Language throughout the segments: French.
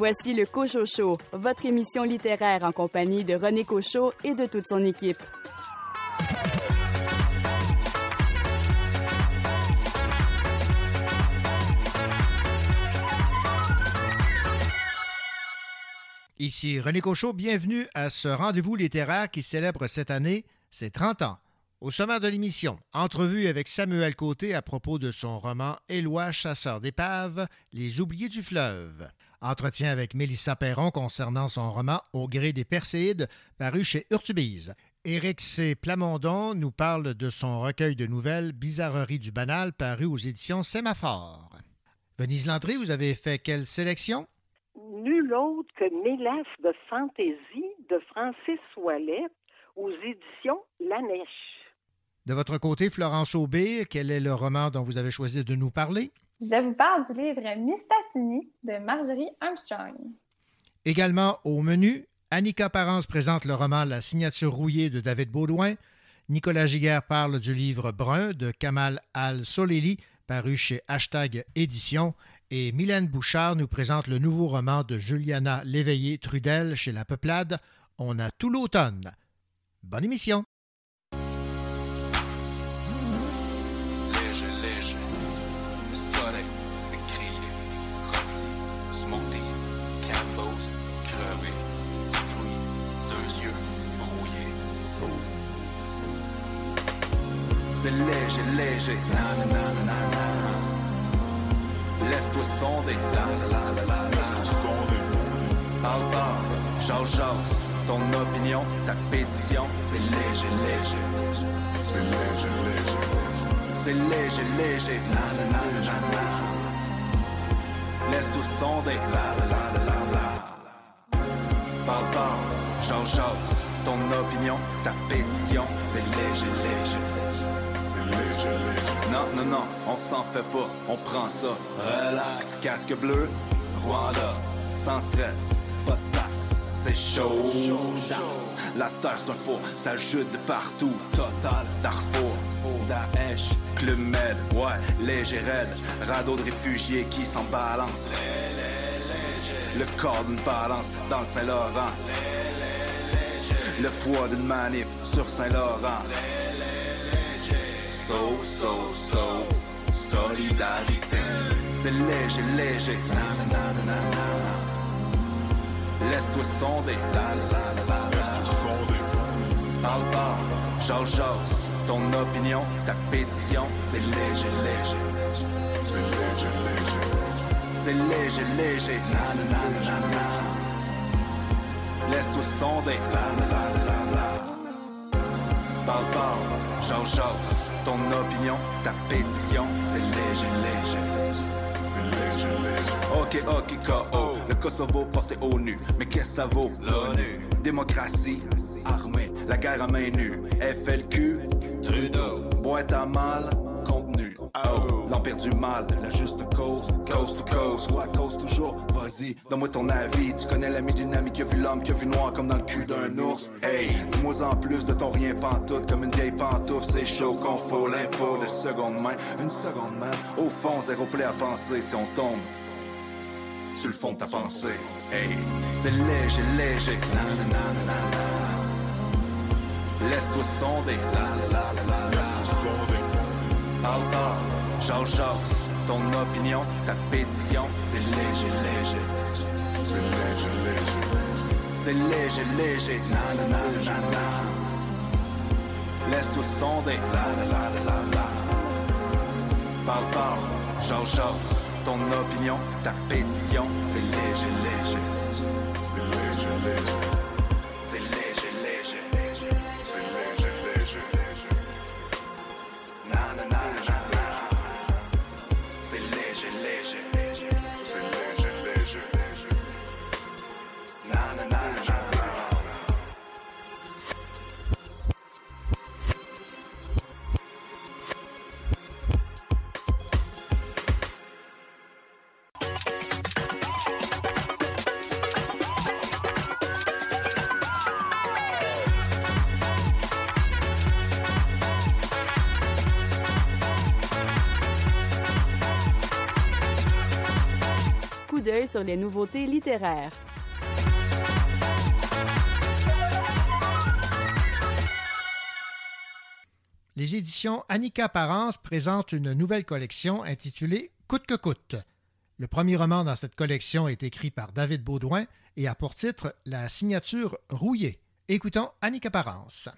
Voici le Cocho Show, votre émission littéraire en compagnie de René Cochot et de toute son équipe. Ici René Cochot, bienvenue à ce rendez-vous littéraire qui célèbre cette année ses 30 ans. Au sommaire de l'émission, entrevue avec Samuel Côté à propos de son roman Éloi, chasseur d'épaves, Les oubliés du fleuve. Entretien avec Mélissa Perron concernant son roman Au gré des Perséides, paru chez Urtubise. Éric C. Plamondon nous parle de son recueil de nouvelles Bizarreries du banal, paru aux éditions Sémaphore. Venise Landry, vous avez fait quelle sélection? nul autre que Mélas de fantaisie de Francis Ouellette aux éditions La Nèche. De votre côté, Florence Aubé, quel est le roman dont vous avez choisi de nous parler? Je vous parle du livre Mistassini de Marjorie Armstrong. Également au menu, Annika Parence présente le roman La signature rouillée de David Baudouin. Nicolas Giguère parle du livre Brun de Kamal Al-Soleli, paru chez Hashtag Édition. Et Mylène Bouchard nous présente le nouveau roman de Juliana Léveillé-Trudel chez La Peuplade. On a tout l'automne. Bonne émission! C'est léger, léger. Laisse-toi sonder, la la la la. Parle. Ton opinion, ta pétition, c'est léger, léger. C'est léger, léger. C'est léger, léger. Laisse-toi sonder, la la la la. Parle. Ton opinion, ta pétition, c'est léger, léger. C'est léger, léger. Non, non, non, on s'en fait pas, on prend ça. Relax, casque bleu, Rwanda, sans stress, pas de taxe, c'est chaud. La terre c'est un four, ça jute de partout. Total, Darfour, Daesh, Club Med, ouais, léger raide, radeau de réfugiés qui s'en balance. Le corps d'une balance dans le Saint-Laurent. Le poids d'une manif sur Saint-Laurent. So, so, so, solidarité. C'est léger, léger. Laisse-toi sonder. La, la, la, la, la. Laisse-toi sonder. Parle, parle, jase, jase. Ton opinion, ta pétition, c'est léger, léger. C'est léger, léger. C'est léger, léger. Laisse-toi sonder. La, la, la, la, la. Parle, parle. Ton opinion, ta pétition, c'est léger, léger. C'est léger, léger. Ok, ok, KO. Le Kosovo porté au nu. Mais qu'est-ce que ça vaut? L'ONU. Démocratie, armée, la guerre à main nue. FLQ, Trudeau. Boîte à mal, Oh, l'empire du mal, la juste cause, coast to coast, ouais, cause toujours, vas-y, donne-moi ton avis, tu connais l'ami d'une amie qui a vu l'homme, qui a vu noir comme dans le cul d'un ours, hey, dis-moi en plus de ton rien pantoute, comme une vieille pantoufle, c'est chaud qu'on faut l'info de seconde main, une seconde main, au fond, zéro plaît à penser si on tombe. Sur le fond de ta pensée, hey, c'est léger, léger. Laisse-toi sonder, la la, laisse-toi sonder. Parle, jase. Ton opinion, ta pétition, c'est léger, léger. C'est léger, léger. C'est léger, léger. Na, na, na, na. Laisse-toi sonder. La, la, la, la, la. Parle, parle, jase, jase. Ton opinion, ta pétition, c'est léger, léger. C'est léger, léger. Les nouveautés littéraires. Les éditions Annika Parence présentent une nouvelle collection intitulée Coûte que coûte. Le premier roman dans cette collection est écrit par David Baudouin et a pour titre La signature rouillée. Écoutons Annika Parence.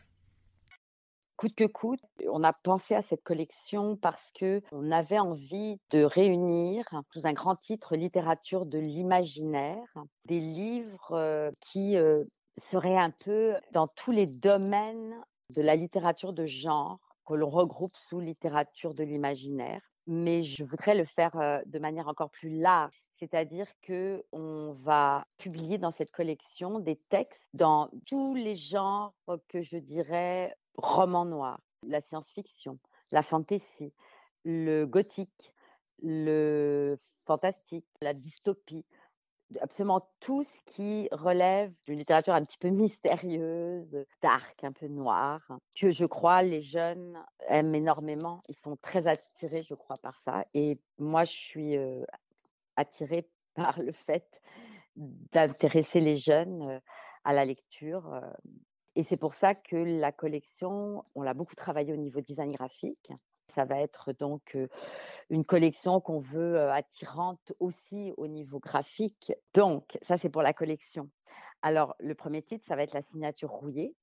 Coûte que coûte, on a pensé à cette collection parce que on avait envie de réunir sous un grand titre littérature de l'imaginaire des livres euh, qui euh, seraient un peu dans tous les domaines de la littérature de genre que l'on regroupe sous littérature de l'imaginaire. Mais je voudrais le faire euh, de manière encore plus large, c'est-à-dire que on va publier dans cette collection des textes dans tous les genres que je dirais roman noir, la science-fiction, la fantasy, le gothique, le fantastique, la dystopie, absolument tout ce qui relève d'une littérature un petit peu mystérieuse, dark, un peu noire, que je crois les jeunes aiment énormément. Ils sont très attirés, je crois, par ça. Et moi, je suis attirée par le fait d'intéresser les jeunes à la lecture. Et c'est pour ça que la collection, on l'a beaucoup travaillé au niveau design graphique. Ça va être donc une collection qu'on veut attirante aussi au niveau graphique. Donc, ça, c'est pour la collection. Alors, le premier titre, ça va être La signature rouillée.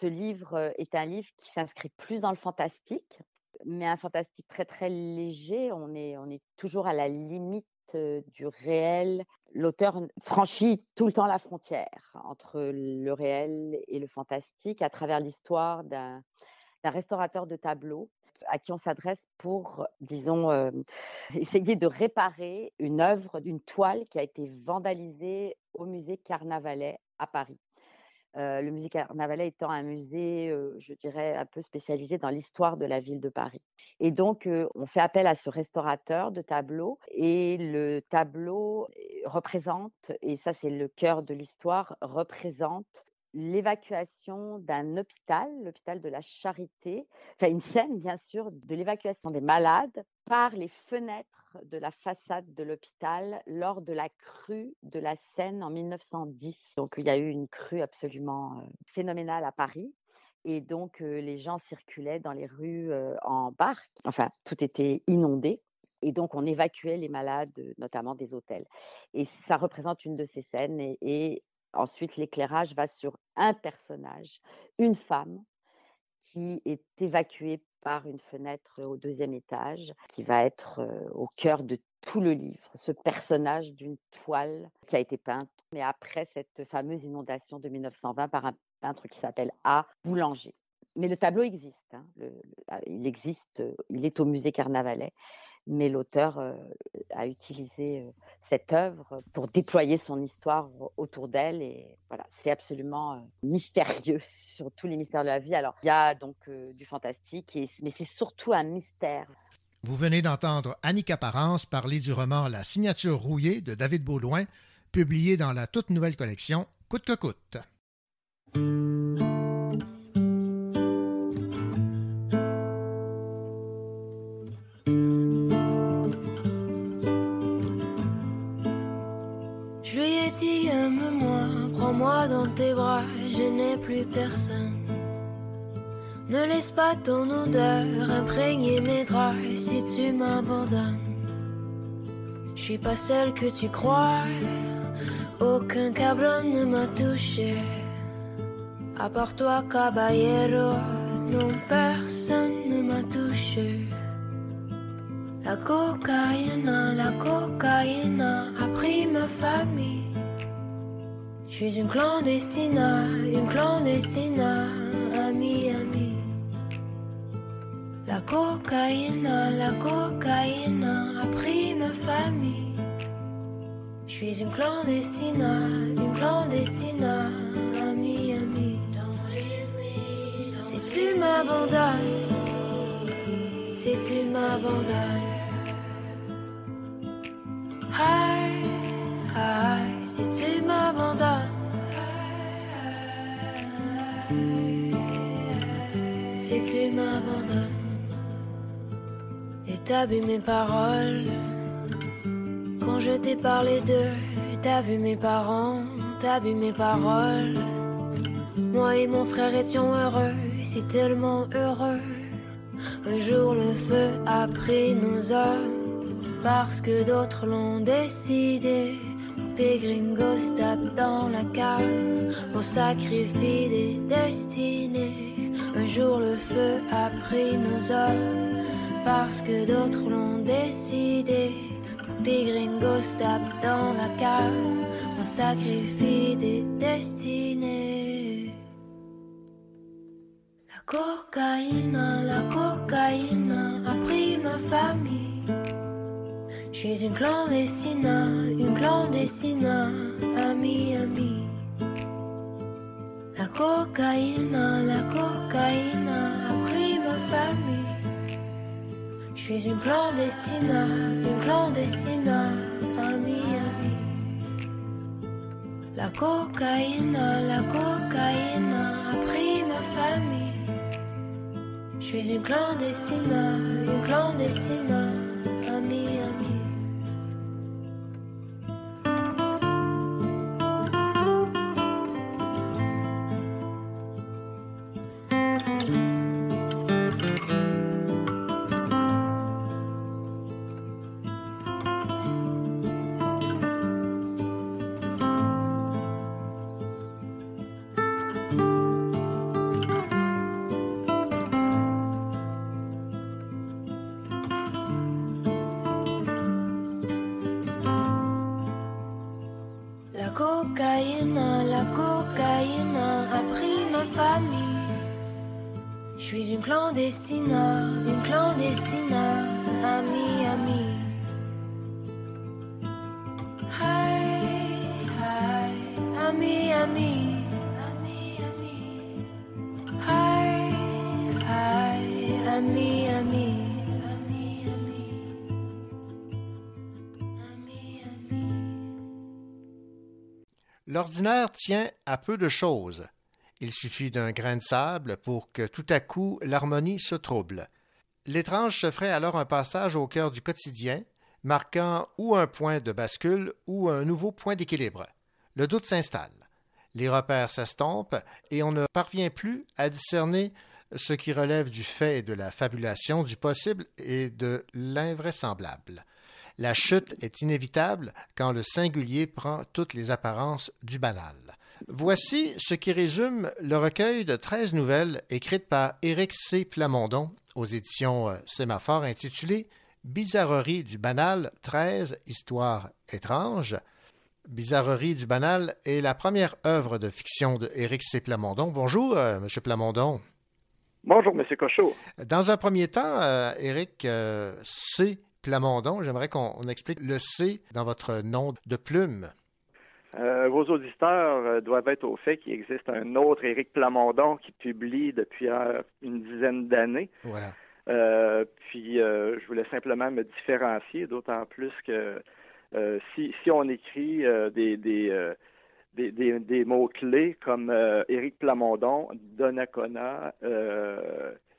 Ce livre est un livre qui s'inscrit plus dans le fantastique, mais un fantastique très, très léger. On est, on est toujours à la limite du réel. L'auteur franchit tout le temps la frontière entre le réel et le fantastique à travers l'histoire d'un restaurateur de tableaux à qui on s'adresse pour, disons, essayer de réparer une œuvre, d'une toile qui a été vandalisée au musée Carnavalet à Paris. Le musée Carnavalet étant un musée, je dirais, un peu spécialisé dans l'histoire de la ville de Paris. Et donc, on fait appel à ce restaurateur de tableaux et le tableau représente, et ça c'est le cœur de l'histoire, représente l'évacuation d'un hôpital, l'hôpital de la Charité, enfin une scène bien sûr de l'évacuation des malades par les fenêtres de la façade de l'hôpital lors de la crue de la Seine en 1910. Donc il y a eu une crue absolument phénoménale à Paris. Et donc les gens circulaient dans les rues en barque, enfin tout était inondé. Et donc, on évacuait les malades, notamment des hôtels. Et ça représente une de ces scènes. et Ensuite, l'éclairage va sur un personnage, une femme qui est évacuée par une fenêtre au deuxième étage, qui va être au cœur de tout le livre, ce personnage d'une toile qui a été peinte, mais après cette fameuse inondation de 1920 par un peintre qui s'appelle A. Boulanger mais le tableau existe. Hein, ah, il existe, il est au musée Carnavalet, mais l'auteur a utilisé cette œuvre pour déployer son histoire autour d'elle. Et voilà, c'est absolument mystérieux sur tous les mystères de la vie. Alors, il y a donc du fantastique, mais c'est surtout un mystère. Vous venez d'entendre Annick Apparence parler du roman La signature rouillée de David Baudouin, publié dans la toute nouvelle collection Coûte que coûte. Dans tes bras, je n'ai plus personne. Ne laisse pas ton odeur imprégner mes draps si tu m'abandonnes. Je suis pas celle que tu crois, aucun cabron ne m'a touché. À part toi, caballero, non, personne ne m'a touché. La cocaïne, la cocaïne a pris ma famille. Je suis une clandestine, une clandestine, ami, ami. La cocaïne, la cocaïne a pris ma famille. Je suis une clandestine, une clandestine, ami, ami. Si tu m'abandonnes, si tu m'abandonnes, si tu m'abandonnes. si tu m'abandonnes et t'abîmes mes paroles quand je t'ai parlé d'eux, t'as vu mes parents, t'as vu mes paroles. Moi et mon frère étions heureux, si tellement heureux. Un jour le feu a pris nos hommes, parce que d'autres l'ont décidé. Des gringos tapent dans la cave, on sacrifie des destinées. Un jour le feu a pris nos hommes, parce que d'autres l'ont décidé. Des gringos tapent dans la cave, on sacrifie des destinées. La cocaïne, la cocaïne a pris ma famille. Je suis une clandestine, une clandestine, ami, ami. La cocaïne, la cocaïne a pris ma famille. Je suis une clandestine, une clandestine, ami, ami. La cocaïne, la cocaïne a pris ma famille. Je suis une clandestine, une clandestine, ami, ami. L'ordinaire tient à peu de choses. Il suffit d'un grain de sable pour que tout à coup l'harmonie se trouble. L'étrange se ferait alors un passage au cœur du quotidien, marquant ou un point de bascule ou un nouveau point d'équilibre. Le doute s'installe. Les repères s'estompent et on ne parvient plus à discerner ce qui relève du fait et de la fabulation, du possible et de l'invraisemblable. La chute est inévitable quand le singulier prend toutes les apparences du banal. Voici ce qui résume le recueil de 13 nouvelles écrites par Éric C. Plamondon aux éditions euh, Sémaphore intitulé Bizarrerie du banal 13 histoires étranges. Bizarrerie du banal est la première œuvre de fiction de Éric C. Plamondon. Bonjour, euh, Monsieur Plamondon. Bonjour, M. Cochot. Dans un premier temps, euh, Éric euh, C. Plamondon, j'aimerais qu'on on explique le C dans votre nom de plume. Euh, vos auditeurs euh, doivent être au fait qu'il existe un autre Éric Plamondon qui publie depuis euh, une dizaine d'années. Voilà. Puis, je voulais simplement me différencier, d'autant plus que si, si on écrit des, des, des, des, des mots-clés comme Éric Plamondon, Donnacona,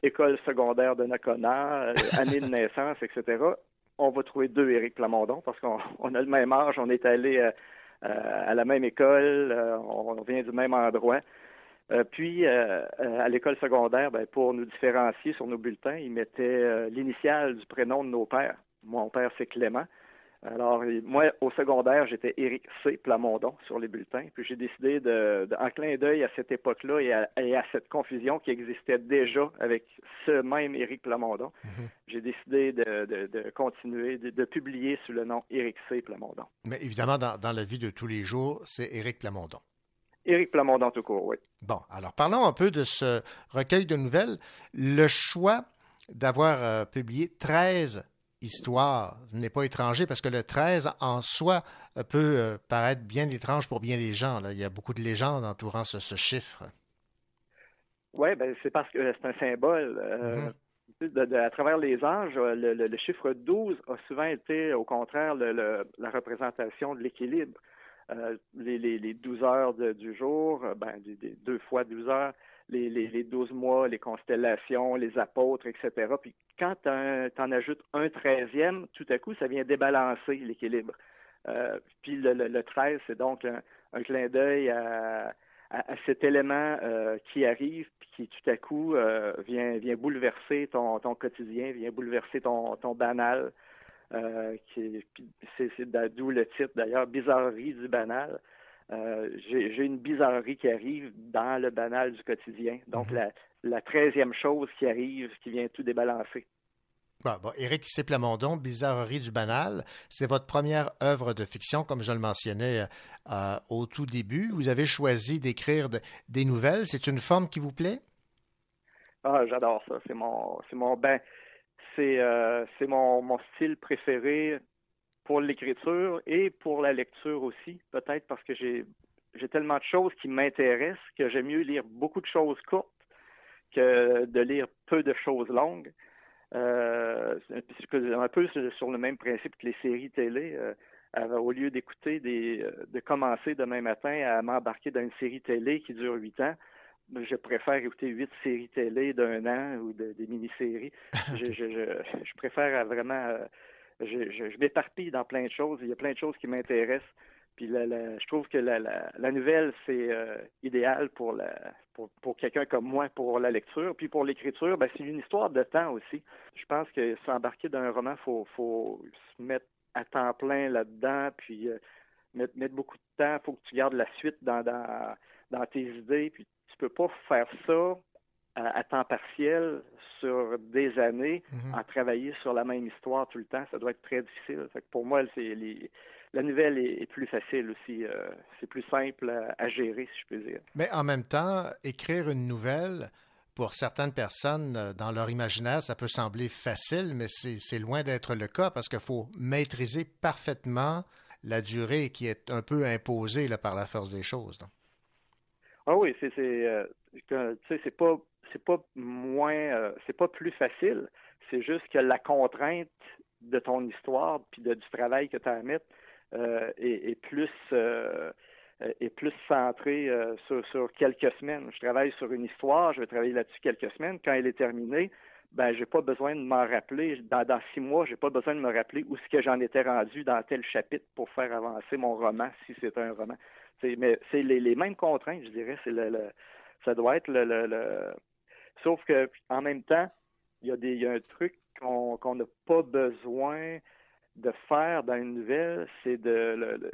école secondaire Donnacona, euh, année de naissance, etc., on va trouver deux Éric Plamondon parce qu'on on a le même âge, on est allé euh, euh, à la même école, euh, on, vient du même endroit. Puis, à l'école secondaire, ben, pour nous différencier sur nos bulletins, ils mettaient l'initiale du prénom de nos pères. Mon père, c'est Clément. Alors, moi, au secondaire, j'étais Éric C. Plamondon sur les bulletins. Puis j'ai décidé, de, de- en clin d'œil à cette époque-là et à, et à cette confusion qui existait déjà avec ce même Éric Plamondon, j'ai décidé de, de- de continuer, de, de publier sous le nom Éric C. Plamondon. Mais évidemment, dans, dans la vie de tous les jours, c'est Éric Plamondon. Éric Plamondon tout court, oui. Bon, alors parlons un peu de ce recueil de nouvelles. Le choix d'avoir euh, publié 13 histoires n'est pas étranger parce que le 13 en soi euh, peut euh, paraître bien étrange pour bien des gens. là. Il y a beaucoup de légendes entourant ce, ce chiffre. Oui, ben, c'est parce que c'est un symbole. Euh, de- de- à travers les âges, le, le- le chiffre 12 a souvent été, au contraire, le- la représentation de l'équilibre. Euh, les, les, les 12 heures de- du jour, ben, des, des deux fois 12 heures, les, les, les 12 mois, les constellations, les apôtres, etc. Puis quand tu en ajoutes un treizième, tout à coup, ça vient débalancer l'équilibre. puis le, le, 13, c'est donc un, clin d'œil à, cet élément qui arrive, puis qui tout à coup vient, vient bouleverser ton, quotidien, vient bouleverser ton, ton banal. c'est d'où le titre d'ailleurs, Bizarrerie du banal. Euh, j'ai une bizarrerie qui arrive dans le banal du quotidien. Donc, mhm. la, treizième chose qui arrive, qui vient tout débalancer. Bon, bon, Éric Plamondon, Bizarrerie du banal, c'est votre première œuvre de fiction, comme je le mentionnais euh, au tout début. Vous avez choisi d'écrire des nouvelles. C'est une forme qui vous plaît? Ah, j'adore ça. C'est mon, c'est mon, ben, c'est, euh, mon style préféré pour l'écriture et pour la lecture aussi, peut-être parce que j'ai j'ai tellement de choses qui m'intéressent que j'aime mieux lire beaucoup de choses courtes que de lire peu de choses longues. Euh, un peu sur le même principe que les séries télé. Euh, au lieu d'écouter des, euh, de commencer demain matin à m'embarquer dans une série télé qui dure huit ans, je préfère écouter huit séries télé d'un an ou des mini-séries. je, je, je, je, préfère vraiment je, m'éparpille dans plein de choses. Il y a plein de choses qui m'intéressent. Puis je trouve que la, nouvelle, c'est euh, idéal pour, pour, pour quelqu'un comme moi, pour la lecture. Puis pour l'écriture, ben, c'est une histoire de temps aussi. Je pense que s'embarquer dans un roman, il faut, faut se mettre à temps plein là-dedans, puis euh, mettre, mettre, beaucoup de temps. Il faut que tu gardes la suite dans, dans, dans tes idées. Puis tu peux pas faire ça à, temps partiel sur des années mhm. à travailler sur la même histoire tout le temps, ça doit être très difficile. pour moi, c'est la nouvelle est, plus facile aussi. Euh, c'est plus simple à, gérer, si je peux dire. Mais en même temps, écrire une nouvelle, pour certaines personnes, euh, dans leur imaginaire, ça peut sembler facile, mais c'est loin d'être le cas parce qu'il faut maîtriser parfaitement la durée qui est un peu imposée là, par la force des choses. Ah oui, c'est euh, c'est pas c'est pas moins, euh, c'est pas plus facile. C'est juste que la contrainte de ton histoire puis de, du travail que tu as à mettre euh, est, plus euh, est plus centrée sur, sur, quelques semaines. Je travaille sur une histoire, je vais travailler là-dessus quelques semaines. Quand elle est terminée, ben j'ai pas besoin de m'en rappeler. Dans, dans, six mois, j'ai pas besoin de me rappeler où ce que j'en étais rendu dans tel chapitre pour faire avancer mon roman, si c'est un roman. Mais c'est les, mêmes contraintes, je dirais. C'est le, ça doit être le, le Sauf que en même temps, il y a, des, y a un truc qu'on n'a pas besoin de faire dans une nouvelle, c'est de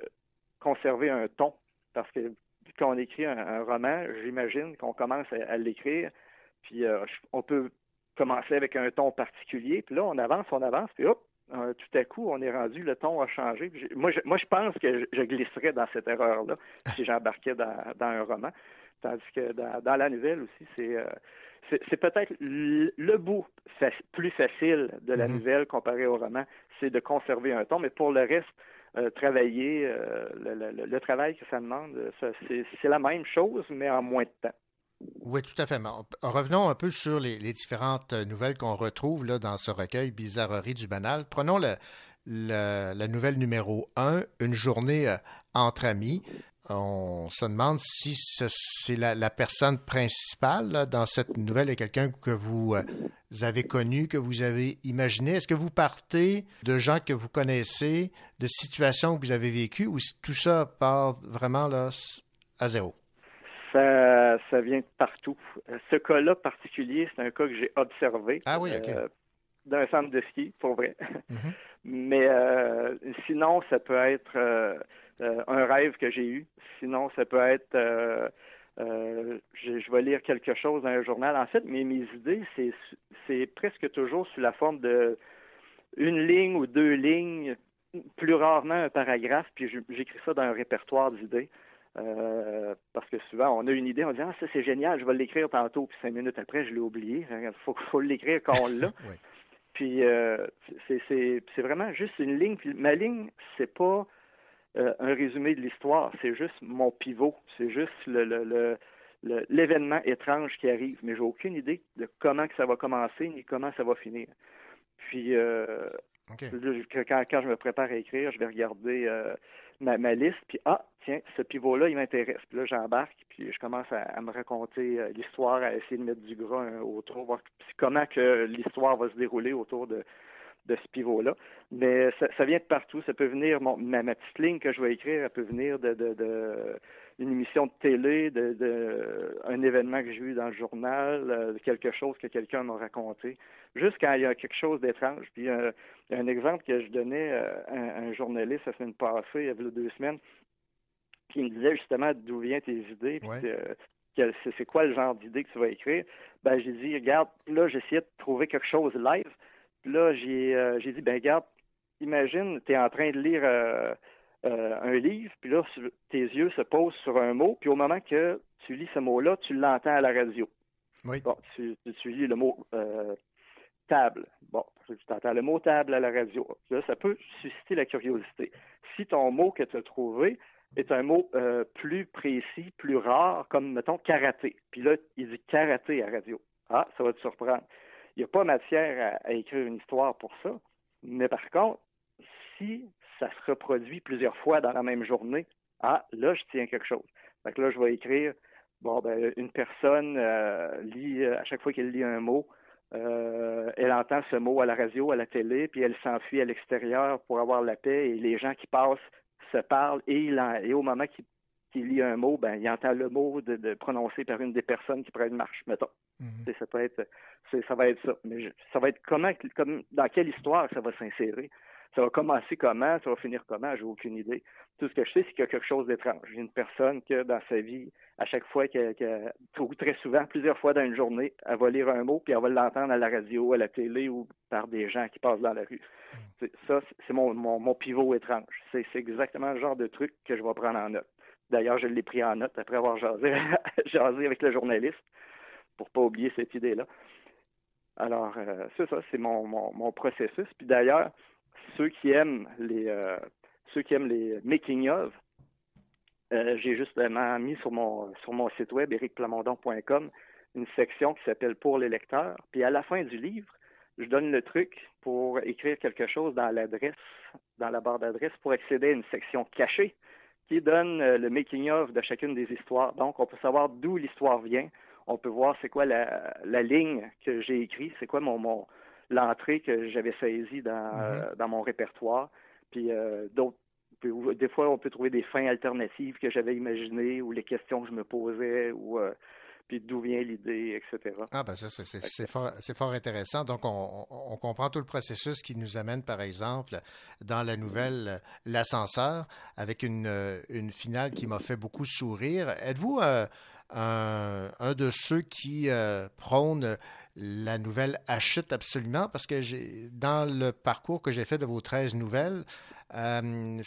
conserver un ton. Parce que quand on écrit un, roman, j'imagine qu'on commence à, l'écrire, puis euh, on peut commencer avec un ton particulier, puis là, on avance, on avance, puis hop, euh, tout à coup, on est rendu, le ton a changé. Moi je, moi, je pense que je, glisserais dans cette erreur-là si j'embarquais dans, dans, un roman. Tandis que dans, dans la nouvelle aussi, c'est euh, c'est peut-être le bout plus facile de la mhm. nouvelle comparé au roman, c'est de conserver un ton, mais pour le reste, euh, travailler, euh, le, travail que ça demande, c'est la même chose, mais en moins de temps. Oui, tout à fait. Revenons un peu sur les, différentes nouvelles qu'on retrouve dans ce recueil Bizarrerie du banal. Prenons la nouvelle numéro 1, Une journée euh, entre amis on se demande si c'est la, personne principale dans cette nouvelle est quelqu'un que vous euh, avez connu, que vous avez imaginé. Est-ce que vous partez de gens que vous connaissez, de situations que vous avez vécues, ou tout ça part vraiment à zéro? Ça, ça vient de partout. Ce cas-là particulier, c'est un cas que j'ai observé. Ah oui. Euh, d'un centre de ski, pour vrai. Mm-hmm. Mais euh, sinon, ça peut être euh, un rêve que j'ai eu. Sinon, ça peut être euh, je, vais lire quelque chose dans un journal. En fait, mais mes idées, c'est, c'est presque toujours sous la forme de une ligne ou deux lignes, plus rarement un paragraphe, puis j'écris ça dans un répertoire d'idées. Parce que souvent, on a une idée, on dit Ah, ça c'est génial, je vais l'écrire tantôt, puis cinq minutes après, je l'ai oublié. Il faut, faut l'écrire quand on l'a. Puis c'est, c'est, vraiment juste une ligne. Puis ma ligne, c'est pas euh, un résumé de l'histoire. C'est juste mon pivot. C'est juste le, l'événement étrange qui arrive. Mais j'ai aucune idée de comment que ça va commencer ni comment ça va finir. Puis euh, quand, je me prépare à écrire, je vais regarder euh, ma, ma, liste, puis ah, tiens, ce pivot-là, il m'intéresse. Puis là, j'embarque, puis je commence à, me raconter l'histoire, à essayer de mettre du gras autour, voir comment que l'histoire va se dérouler autour de de ce pivot-là. Mais ça, vient de partout. Ça peut venir, ma, petite ligne que je vais écrire, elle peut venir de, de, de une émission de télé, de, de, un événement que j'ai eu dans le journal, euh, quelque chose que quelqu'un m'a raconté, juste quand il y a quelque chose d'étrange. Puis euh, un exemple que je donnais euh, à un, journaliste la semaine passée, il y a deux semaines, qui me disait justement d'où viennent tes idées, puis c'est quoi le genre d'idée que tu vas écrire. Ben j'ai dit, regarde, là j'essayais de trouver quelque chose live. Puis là j'ai j'ai dit, ben regarde, imagine, tu es en train de lire euh, un livre, puis là, tes yeux se posent sur un mot, puis au moment que tu lis ce mot-là, tu l'entends à la radio. Oui. Bon, tu, lis le mot euh, table. Bon, tu entends le mot table à la radio. Là, ça peut susciter la curiosité. Si ton mot que tu as trouvé est un mot euh, plus précis, plus rare, comme, mettons, karaté. Puis là, il dit karaté à la radio. Ah, ça va te surprendre. Il n'y a pas matière à, écrire une histoire pour ça. Mais par contre, si ça se reproduit plusieurs fois dans la même journée, ah, là, je tiens quelque chose. Fait que là, je vais écrire, bon, ben, une personne euh, lit, euh, à chaque fois qu'elle lit un mot, euh, elle entend ce mot à la radio, à la télé, puis elle s'enfuit à l'extérieur pour avoir la paix, et les gens qui passent se parlent, et, et au moment qu'il lit un mot, ben, il entend le mot de, prononcé par une des personnes qui prend une marche, mettons. Mhm. Ça peut être, ça va être ça. Mais ça va être comment, comme, dans quelle histoire ça va s'insérer? Ça va commencer comment, ça va finir comment, j'ai aucune idée. Tout ce que je sais, c'est qu'il y a quelque chose d'étrange. Une personne que dans sa vie, à chaque fois, que, très souvent, plusieurs fois dans une journée, elle va lire un mot, puis elle va l'entendre à la radio, à la télé ou par des gens qui passent dans la rue. Ça, c'est mon, mon, pivot étrange. C'est exactement le genre de truc que je vais prendre en note. D'ailleurs, je l'ai pris en note après avoir jasé, avec le journaliste pour pas oublier cette idée-là. Alors, euh, c'est ça, c'est mon, mon, mon processus. Puis d'ailleurs, ceux qui aiment les euh, ceux qui aiment les making of, euh, j'ai justement mis sur mon sur mon site web ericplamondon.com une section qui s'appelle pour les lecteurs. Puis à la fin du livre, je donne le truc pour écrire quelque chose dans l'adresse, dans la barre d'adresse, pour accéder à une section cachée qui donne euh, le making of de chacune des histoires. Donc, on peut savoir d'où l'histoire vient. On peut voir c'est quoi la, la ligne que j'ai écrite, c'est quoi mon, mon, l'entrée que j'avais saisie dans, mhm. euh, dans mon répertoire. Puis euh, d'autres des fois, on peut trouver des fins alternatives que j'avais imaginées ou les questions que je me posais ou euh, puis d'où vient l'idée, etc. Ah ben ça, c'est fort, fort, intéressant. Donc, on, on, comprend tout le processus qui nous amène, par exemple, dans la nouvelle L'ascenseur, avec une, une finale qui m'a fait beaucoup sourire. Êtes-vous un, un, de ceux qui prônent la nouvelle achète absolument? Parce que j'ai dans le parcours que j'ai fait de vos 13 nouvelles, euh,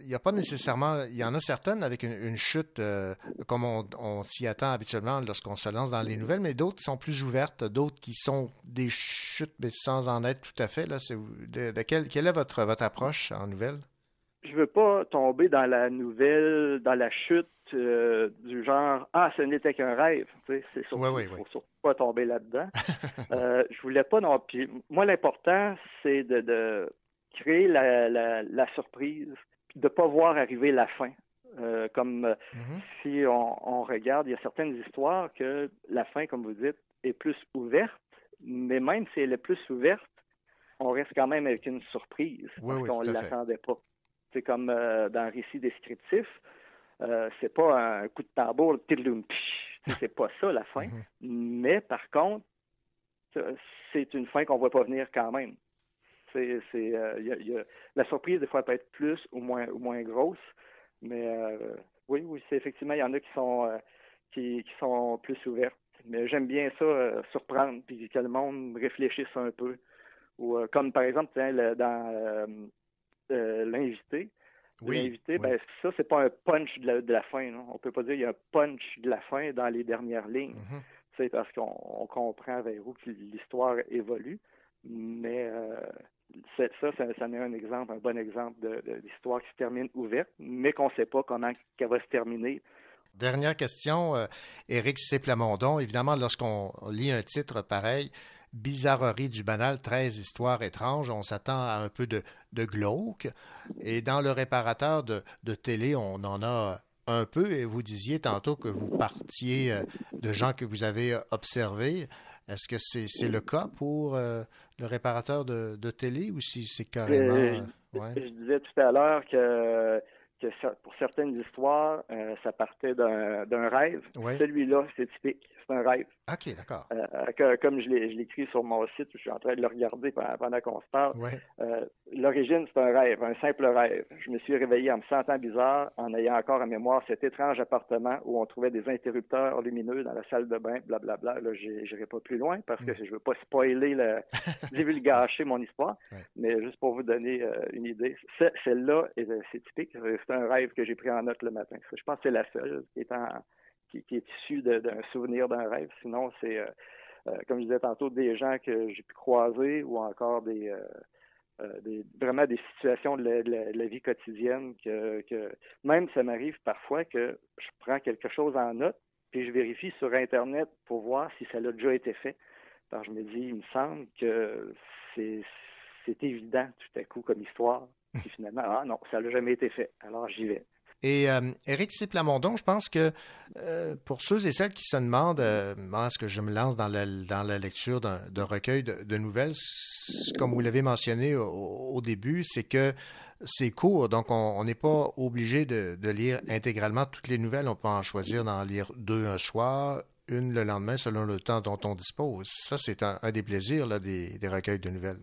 il n'y a pas nécessairement, il y en a certaines avec une, chute euh, comme on, s'y attend habituellement lorsqu'on se lance dans les nouvelles, mais d'autres qui sont plus ouvertes, d'autres qui sont des chutes mais sans en être tout à fait. Là, de, de quelle est votre, votre approche en nouvelles? Je veux pas tomber dans la nouvelle, dans la chute euh, du genre Ah, ce n'était qu'un rêve. c'est surtout, faut surtout pas tomber là-dedans. euh, je voulais pas non plus. Moi, l'important, c'est de, créer la, la, surprise, puis de pas voir arriver la fin. Euh, comme euh, mm-hmm. si on, regarde, il y a certaines histoires que la fin, comme vous dites, est plus ouverte, mais même si elle est plus ouverte, on reste quand même avec une surprise parce qu'on ne l'attendait pas. C'est comme dans un récit descriptif, euh, c'est pas un coup de tambour, c'est pas ça la fin. Mhm. Mais par contre, c'est une fin qu'on voit pas venir quand même. C'est, euh, la surprise des fois peut être plus ou moins ou moins grosse, mais euh, oui, oui, c'est effectivement il y en a qui sont qui, sont plus ouvertes. Mais j'aime bien ça surprendre puis que le monde réfléchisse un peu. Ou comme par exemple dans l'invité, oui, l'invité, ben, ça, c'est pas un punch de la, de la fin. Non? On peut pas dire qu'il y a un punch de la fin dans les dernières lignes. Mm-hmm. C'est parce qu'on comprend vers où que l'histoire évolue. Mais euh, ça, ça, ça un exemple, un bon exemple d'histoire qui se termine ouverte, mais qu'on ne sait pas comment qu'elle va se terminer. Dernière question, euh, Éric C. Plamondon. Évidemment, lorsqu'on lit un titre pareil, Bizarrerie du banal, 13 histoires étranges. On s'attend à un peu de, de, glauque. Et dans le réparateur de, de, télé, on en a un peu. Et vous disiez tantôt que vous partiez euh, de gens que vous avez observés. Est-ce que c'est le cas pour le réparateur de, télé ou si c'est carrément... Je disais tout à l'heure que que pour certaines histoires, ça partait d'un rêve. Celui-là, c'est typique c'est un rêve. OK, d'accord. Euh, comme je l'écris sur mon site, je suis en train de le regarder pendant, qu'on se parle. Euh, l'origine, c'est un rêve, un simple rêve. Je me suis réveillé en me sentant bizarre, en ayant encore en mémoire cet étrange appartement où on trouvait des interrupteurs lumineux dans la salle de bain, blablabla. Là, n'irai pas plus loin parce que mm. je veux pas spoiler, le, divulgacher mon histoire, mais juste pour vous donner euh, une idée. Celle-là, c'est typique. C'est un rêve que j'ai pris en note le matin. Je pense que c'est la seule qui est en qui, est issu d'un souvenir d'un rêve. Sinon, c'est, euh, euh, comme je disais tantôt, des gens que j'ai pu croiser ou encore des, euh, vraiment des situations de la, vie quotidienne que, que même ça m'arrive parfois que je prends quelque chose en note puis je vérifie sur Internet pour voir si ça a déjà été fait. Je me dis, il me semble que c'est évident tout à coup comme histoire. Puis finalement, ah non, ça n'a jamais été fait. Alors j'y vais. Et euh, Éric Plamondon, je pense que euh, pour ceux et celles qui se demandent euh, est-ce que je me lance dans la, lecture d'un recueil de, nouvelles, comme vous l'avez mentionné au, début, c'est que c'est court, donc on n'est pas obligé de, lire intégralement toutes les nouvelles. On peut en choisir d'en lire deux un soir, une le lendemain, selon le temps dont on dispose. Ça, c'est un, des plaisirs des recueils de nouvelles.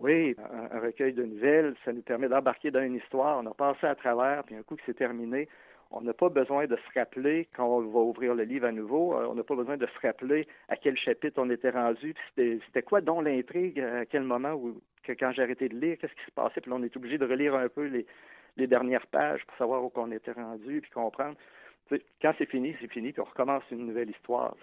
Oui, un, recueil de nouvelles, ça nous permet d'embarquer dans une histoire. On a passé à travers, puis un coup que c'est terminé, on n'a pas besoin de se rappeler quand on va ouvrir le livre à nouveau. Euh, on n'a pas besoin de se rappeler à quel chapitre on était rendu. C'était quoi donc l'intrigue, à quel moment que quand j'ai arrêté de lire, qu'est-ce qui se passait? Puis on est obligé de relire un peu les, les dernières pages pour savoir où on était rendu, puis comprendre. quand c'est fini, c'est fini, puis on recommence une nouvelle histoire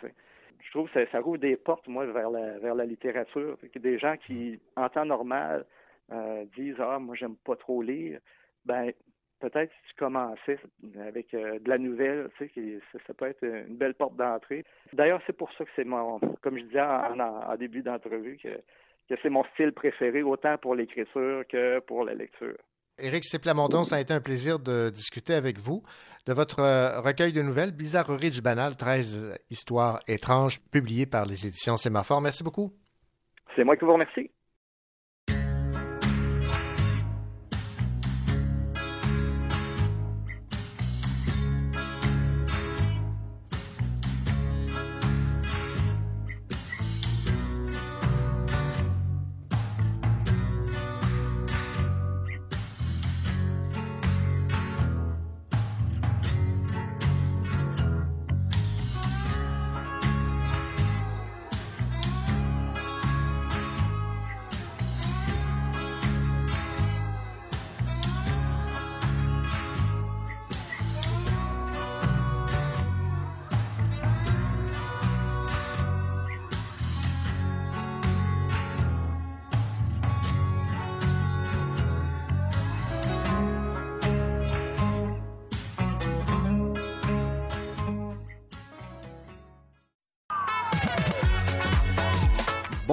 je trouve que ça, rouvre des portes, moi, vers la, vers la littérature. des gens qui, en temps normal, euh, disent Ah, moi, j'aime pas trop lire. Ben, peut-être si tu commençais avec euh, de la nouvelle, tu sais, ça, peut être une belle porte d'entrée. D'ailleurs, c'est pour ça que c'est mon, comme je disais en, début d'entrevue, que c'est mon style préféré, autant pour l'écriture que pour la lecture. Éric Plamondon, ça a été un plaisir de discuter avec vous de votre euh, recueil de nouvelles Bizarrerie du banal, 13 histoires étranges publiées par les éditions Sémaphore. Merci beaucoup. C'est moi qui vous remercie.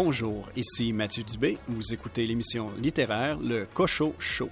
Bonjour, ici Mathieu Dubé. Vous écoutez l'émission littéraire Le Cochot Show.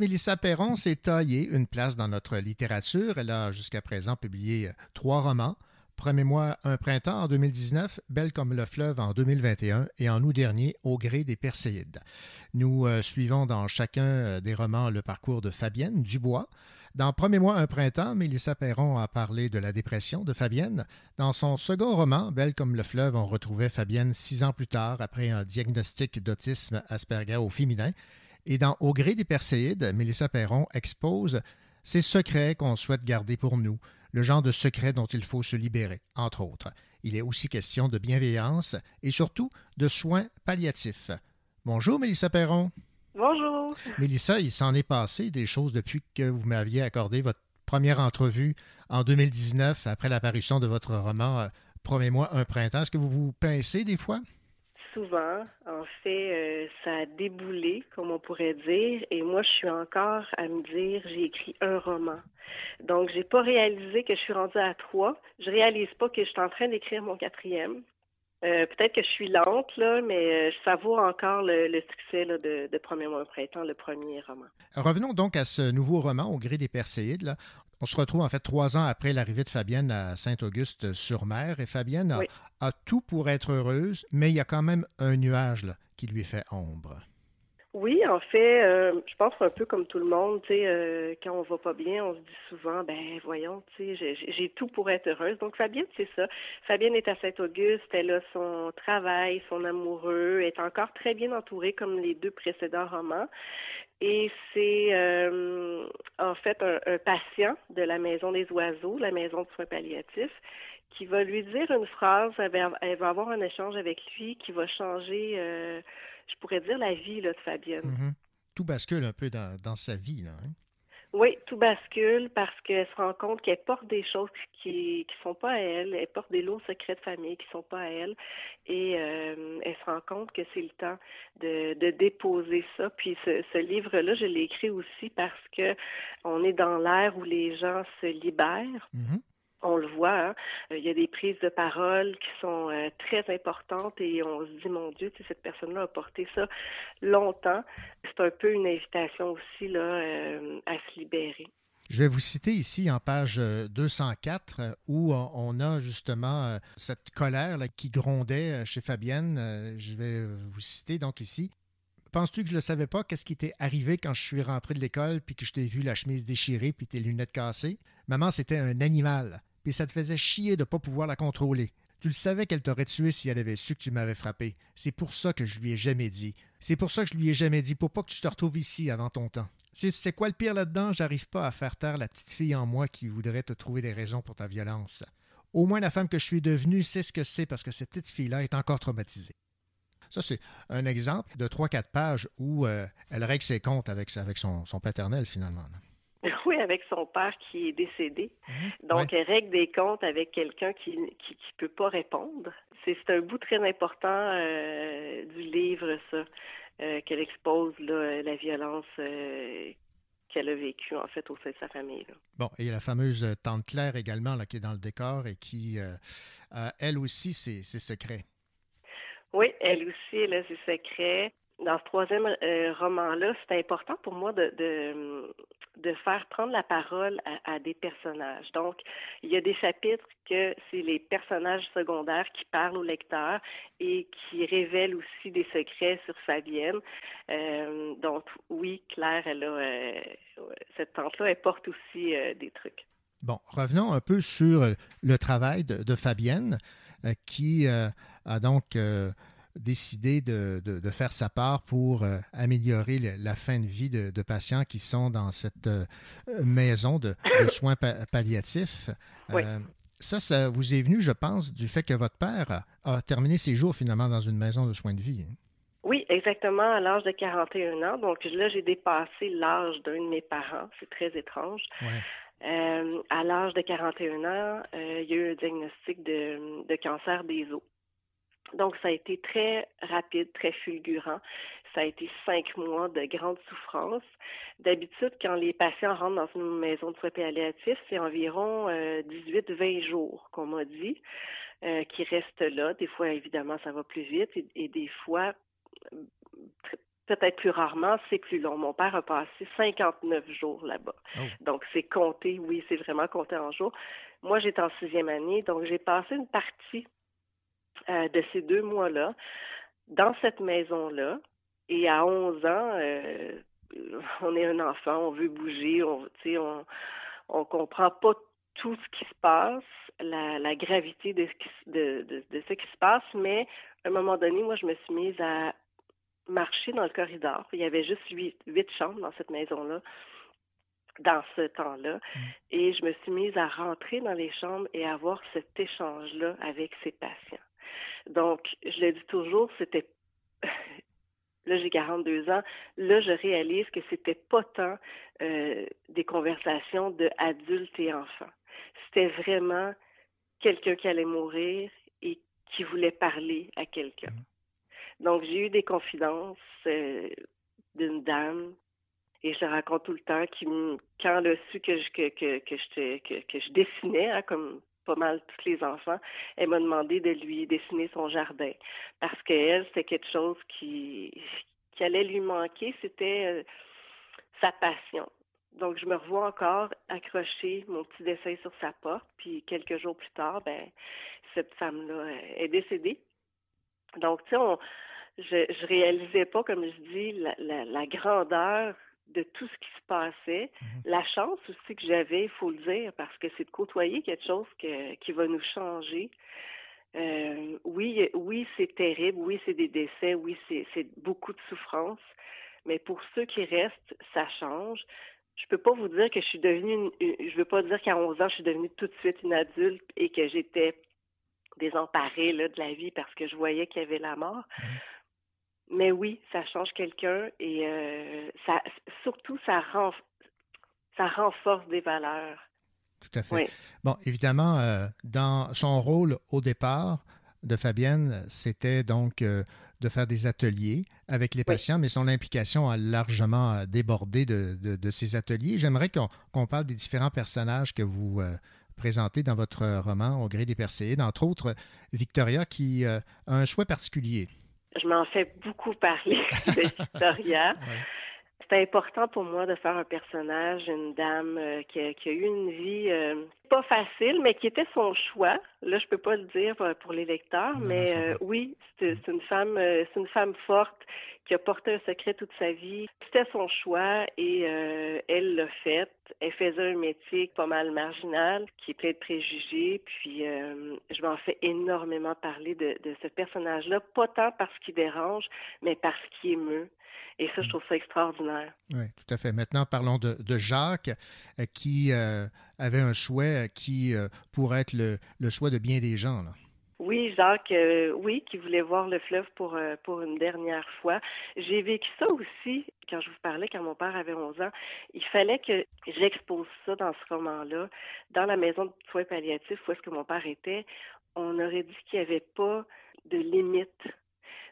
Mélissa Perron s'est taillée une place dans notre littérature. Elle a jusqu'à présent publié trois romans. Premier mois, Un printemps en 2019, Belle comme le fleuve en 2021 et en août dernier, Au gré des Perséides. Nous euh, suivons dans chacun euh, des romans le parcours de Fabienne Dubois. Dans Premier mois, Un printemps, Mélissa Perron a parlé de la dépression de Fabienne. Dans son second roman, Belle comme le fleuve, on retrouvait Fabienne six ans plus tard après un diagnostic d'autisme Asperger au féminin. Et dans Au gré des Perséides, Mélissa Perron expose ces secrets qu'on souhaite garder pour nous le genre de secret dont il faut se libérer, entre autres. Il est aussi question de bienveillance et surtout de soins palliatifs. Bonjour, Mélissa Perron. Bonjour. Mélissa, il s'en est passé des choses depuis que vous m'aviez accordé votre première entrevue en 2019 après l'apparition de votre roman euh, Promets-moi un printemps. Est-ce que vous vous pincez des fois? Souvent. En fait, euh, ça a déboulé, comme on pourrait dire, et moi, je suis encore à me dire, j'ai écrit un roman. Donc, j'ai pas réalisé que je suis rendue à trois. Je réalise pas que je suis en train d'écrire mon quatrième. Euh, peut-être que je suis lente, mais euh, je savoure encore le, succès de, Premier mois printemps, le premier roman. Revenons donc à ce nouveau roman, Au gré des Perséides. On se retrouve en fait trois ans après l'arrivée de Fabienne à Saint-Auguste-sur-Mer et Fabienne a, tout pour être heureuse, mais il y a quand même un nuage qui lui fait ombre. Oui, en fait, euh, je pense un peu comme tout le monde, tu sais, euh, quand on va pas bien, on se dit souvent, ben voyons, tu sais, j'ai tout pour être heureuse. Donc Fabienne, c'est ça. Fabienne est à Saint-Auguste, elle a son travail, son amoureux, est encore très bien entourée comme les deux précédents romans. Et c'est euh, en fait un, patient de la Maison des Oiseaux, la Maison de soins palliatifs, qui va lui dire une phrase, elle va, avoir un échange avec lui qui va changer, je pourrais dire, la vie là, de Fabienne. Mm-hmm. Tout bascule un peu dans, dans sa vie. Là, hein? Oui, tout bascule parce qu'elle se rend compte qu'elle porte des choses qui qui sont pas à elle, elle porte des lourds secrets de famille qui sont pas à elle, et euh, elle se rend compte que c'est le temps de, de déposer ça. Puis ce, ce livre-là, je l'ai écrit aussi parce que on est dans l'ère où les gens se libèrent. Mm-hmm on le voit, hein. il y a des prises de parole qui sont euh, très importantes et on se dit, mon Dieu, cette personne-là a porté ça longtemps. C'est un peu une invitation aussi là, euh, à se libérer. Je vais vous citer ici en page 204 euh, où on a justement cette colère qui grondait chez Fabienne. Je vais vous citer donc ici. Penses-tu que je ne le savais pas? Qu'est-ce qui t'est arrivé quand je suis rentré de l'école puis que je t'ai vu la chemise déchirée puis tes lunettes cassées? Maman, c'était un animal et ça te faisait chier de ne pas pouvoir la contrôler. Tu le savais qu'elle t'aurait tué si elle avait su que tu m'avais frappé. C'est pour ça que je lui ai jamais dit. C'est pour ça que je lui ai jamais dit, pour pas que tu te retrouves ici avant ton temps. Tu sais quoi le pire là-dedans? J'arrive pas à faire taire la petite fille en moi qui voudrait te trouver des raisons pour ta violence. Au moins la femme que je suis devenue sait ce que c'est parce que cette petite fille-là est encore traumatisée. Ça, c'est un exemple de 3-4 pages où euh, elle règle ses comptes avec, son paternel, finalement. Avec son père qui est décédé. Mhm. Donc, elle règle des comptes avec quelqu'un qui ne qui, qui, peut pas répondre. C'est un bout très important euh, du livre, ça, euh, qu'elle expose là, la violence euh, qu'elle a vécue, en fait, au sein de sa famille. Bon, et il y a la fameuse tante Claire également, là, qui est dans le décor et qui, a, elle aussi, ses, ses secrets. Oui, elle aussi, elle a ses secrets dans ce troisième roman-là, c'est important pour moi de, faire prendre la parole à, des personnages. Donc, il y a des chapitres que c'est les personnages secondaires qui parlent au lecteur et qui révèlent aussi des secrets sur Fabienne. Euh, donc, oui, Claire, elle a, euh, cette tante-là, elle porte aussi euh, des trucs. Bon, revenons un peu sur le travail de Fabienne, qui a donc décidé de, de, faire sa part pour euh, améliorer la fin de vie de, patients qui sont dans cette euh, maison de, soins palliatifs. Euh, ça, ça vous est venu, je pense, du fait que votre père a, terminé ses jours finalement dans une maison de soins de vie. Oui, exactement, à l'âge de 41 ans. Donc là, j'ai dépassé l'âge d'un de mes parents. C'est très étrange. à l'âge de 41 ans, il y a eu un diagnostic de, de cancer des os. Donc, ça a été très rapide, très fulgurant. Ça a été cinq mois de grande souffrance. D'habitude, quand les patients rentrent dans une maison de soins palliatifs, c'est environ 18-20 jours qu'on m'a dit, euh, qui restent là. Des fois, évidemment, ça va plus vite et, des fois, peut-être plus rarement, c'est plus long. Mon père a passé 59 jours là-bas. Oh. Donc, c'est compté, oui, c'est vraiment compté en jours. Moi, j'étais en sixième année, donc j'ai passé une partie euh, de ces deux mois-là dans cette maison-là. Et à 11 ans, euh, on est un enfant, on veut bouger, on, on, on comprend pas tout ce qui se passe, la, la gravité de, de, de, de, ce qui se passe, mais à un moment donné, moi, je me suis mise à marcher dans le corridor. Il y avait juste huit, huit chambres dans cette maison-là dans ce temps-là. Mm. Et je me suis mise à rentrer dans les chambres et à avoir cet échange-là avec ces patients. Donc, je le dis toujours, c'était là j'ai 42 ans, là je réalise que c'était pas tant euh, des conversations de adultes et enfants. C'était vraiment quelqu'un qui allait mourir et qui voulait parler à quelqu'un. Mm. Donc j'ai eu des confidences euh, d'une dame et je raconte tout le temps qui quand elle a su que je que que que je que, que je dessinais hein, comme pas mal tous les enfants, elle m'a demandé de lui dessiner son jardin parce qu'elle, c'était quelque chose qui, allait lui manquer, c'était euh, sa passion. Donc, je me revois encore accrocher mon petit dessin sur sa porte, puis quelques jours plus tard, ben, cette femme-là est décédée. Donc, tu sais, je, je réalisais pas, comme je dis, la, la grandeur de tout ce qui se passait. Mhm. La chance aussi que j'avais, il faut le dire, parce que c'est de côtoyer quelque chose qui va nous changer. Euh, oui, oui, c'est terrible, oui, c'est des décès, oui, c'est beaucoup de souffrance, mais pour ceux qui restent, ça change. Je peux pas vous dire que je suis devenue, une, je veux pas dire qu'à 11 ans, je suis devenue tout de suite une adulte et que j'étais désemparée là, de la vie parce que je voyais qu'il y avait la mort. Mhm. Mais oui, ça change quelqu'un et euh, ça, surtout, ça, ça renforce des valeurs. Tout à fait. Bon, évidemment, euh, dans son rôle au départ de Fabienne, c'était donc euh, de faire des ateliers avec les patients, mais son implication a largement débordé de, de, ces ateliers. J'aimerais qu'on parle des différents personnages que vous présentez dans votre roman Au gré des Perséides, entre autres Victoria qui a un choix particulier je m'en fais beaucoup parler de Victoria. C'est important pour moi de faire un personnage, une dame euh, qui, a, eu une vie euh, pas facile, mais qui était son choix. Là, je peux pas le dire pour les lecteurs, mais euh, oui, c'est une femme, c'est une femme forte qui a porté un secret toute sa vie. C'était son choix et elle l'a fait. Elle faisait un métier pas mal marginal, qui est plein de préjugés. Puis je m'en fais énormément parler de, de ce personnage-là, pas tant parce qu'il dérange, mais parce qu'il émeut. Et ça, je trouve ça extraordinaire. Oui, tout à fait. Maintenant, parlons de, Jacques, euh, qui euh, avait un souhait euh, qui pourrait être le, le, choix de bien des gens. Oui, Jacques, oui, qui voulait voir le fleuve pour, pour une dernière fois. J'ai vécu ça aussi quand je vous parlais, quand mon père avait 11 ans. Il fallait que j'expose ça dans ce roman-là, dans la maison de soins palliatifs où est-ce que mon père était. On aurait dit qu'il n'y avait pas de limite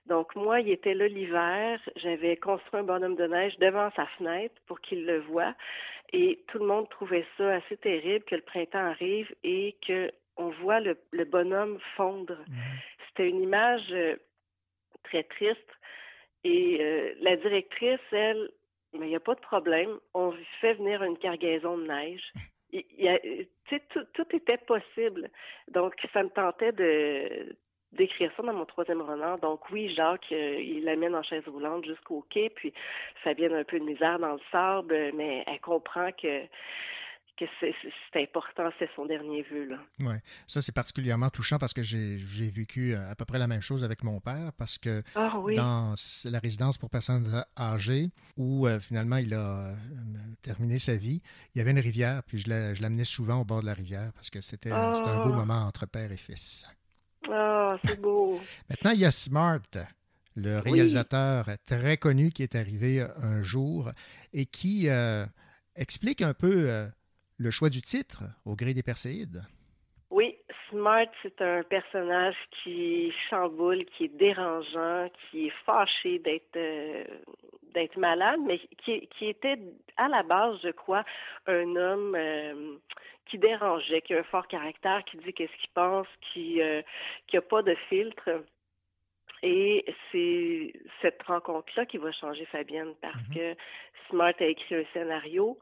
donc moi, il était là l'hiver. J'avais construit un bonhomme de neige devant sa fenêtre pour qu'il le voie. Et tout le monde trouvait ça assez terrible que le printemps arrive et que on voit le, bonhomme fondre. Mhm. C'était une image euh, très triste. Et euh, la directrice, elle, mais il n'y a pas de problème. On fait venir une cargaison de neige. Il, il tout, tout était possible. Donc, ça me tentait de, d'écrire ça dans mon troisième roman. Donc oui, Jacques, euh, il l'amène en chaise roulante jusqu'au quai, puis Fabienne a un peu de misère dans le sable, mais elle comprend que que c'est important, c'est son dernier vœu. Là. Oui, ça c'est particulièrement touchant parce que j'ai vécu euh, à peu près la même chose avec mon père parce que ah dans la résidence pour personnes âgées où euh, finalement il a terminé sa vie, il y avait une rivière puis je l'amenais souvent au bord de la rivière parce que c'était un beau ah. moment entre père et fils. Ah, c'est beau. Maintenant, il y a Smart, le réalisateur très connu qui est arrivé euh, un jour et qui euh, explique un peu euh, le choix du titre au gré des Perséides? Oui, Smart, c'est un personnage qui chamboule, qui est dérangeant, qui est fâché d'être euh, d'être malade, mais qui, qui était à la base, je crois, un homme euh, qui dérangeait, qui a un fort caractère, qui dit qu'est-ce qu'il pense, qui euh, qui a pas de filtre. Et c'est cette rencontre-là qui va changer Fabienne parce mm-hmm. que Smart a écrit un scénario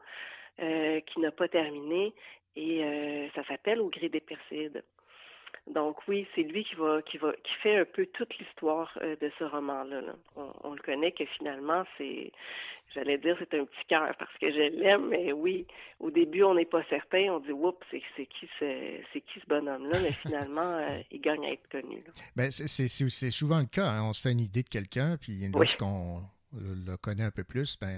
euh, qui n'a pas terminé et euh, ça s'appelle Au gré des Perséides. Donc oui, c'est lui qui va qui va qui fait un peu toute l'histoire euh, de ce roman-là. On, le connaît que finalement c'est j'allais dire c'est un petit cœur parce que je l'aime, mais oui, au début on n'est pas certain, on dit oups, c'est c'est qui c'est qui ce bonhomme-là, mais finalement il gagne à être connu. Ben, c'est souvent le cas, hein. on se fait une idée de quelqu'un, puis lorsqu'on le connaît un peu plus, ben,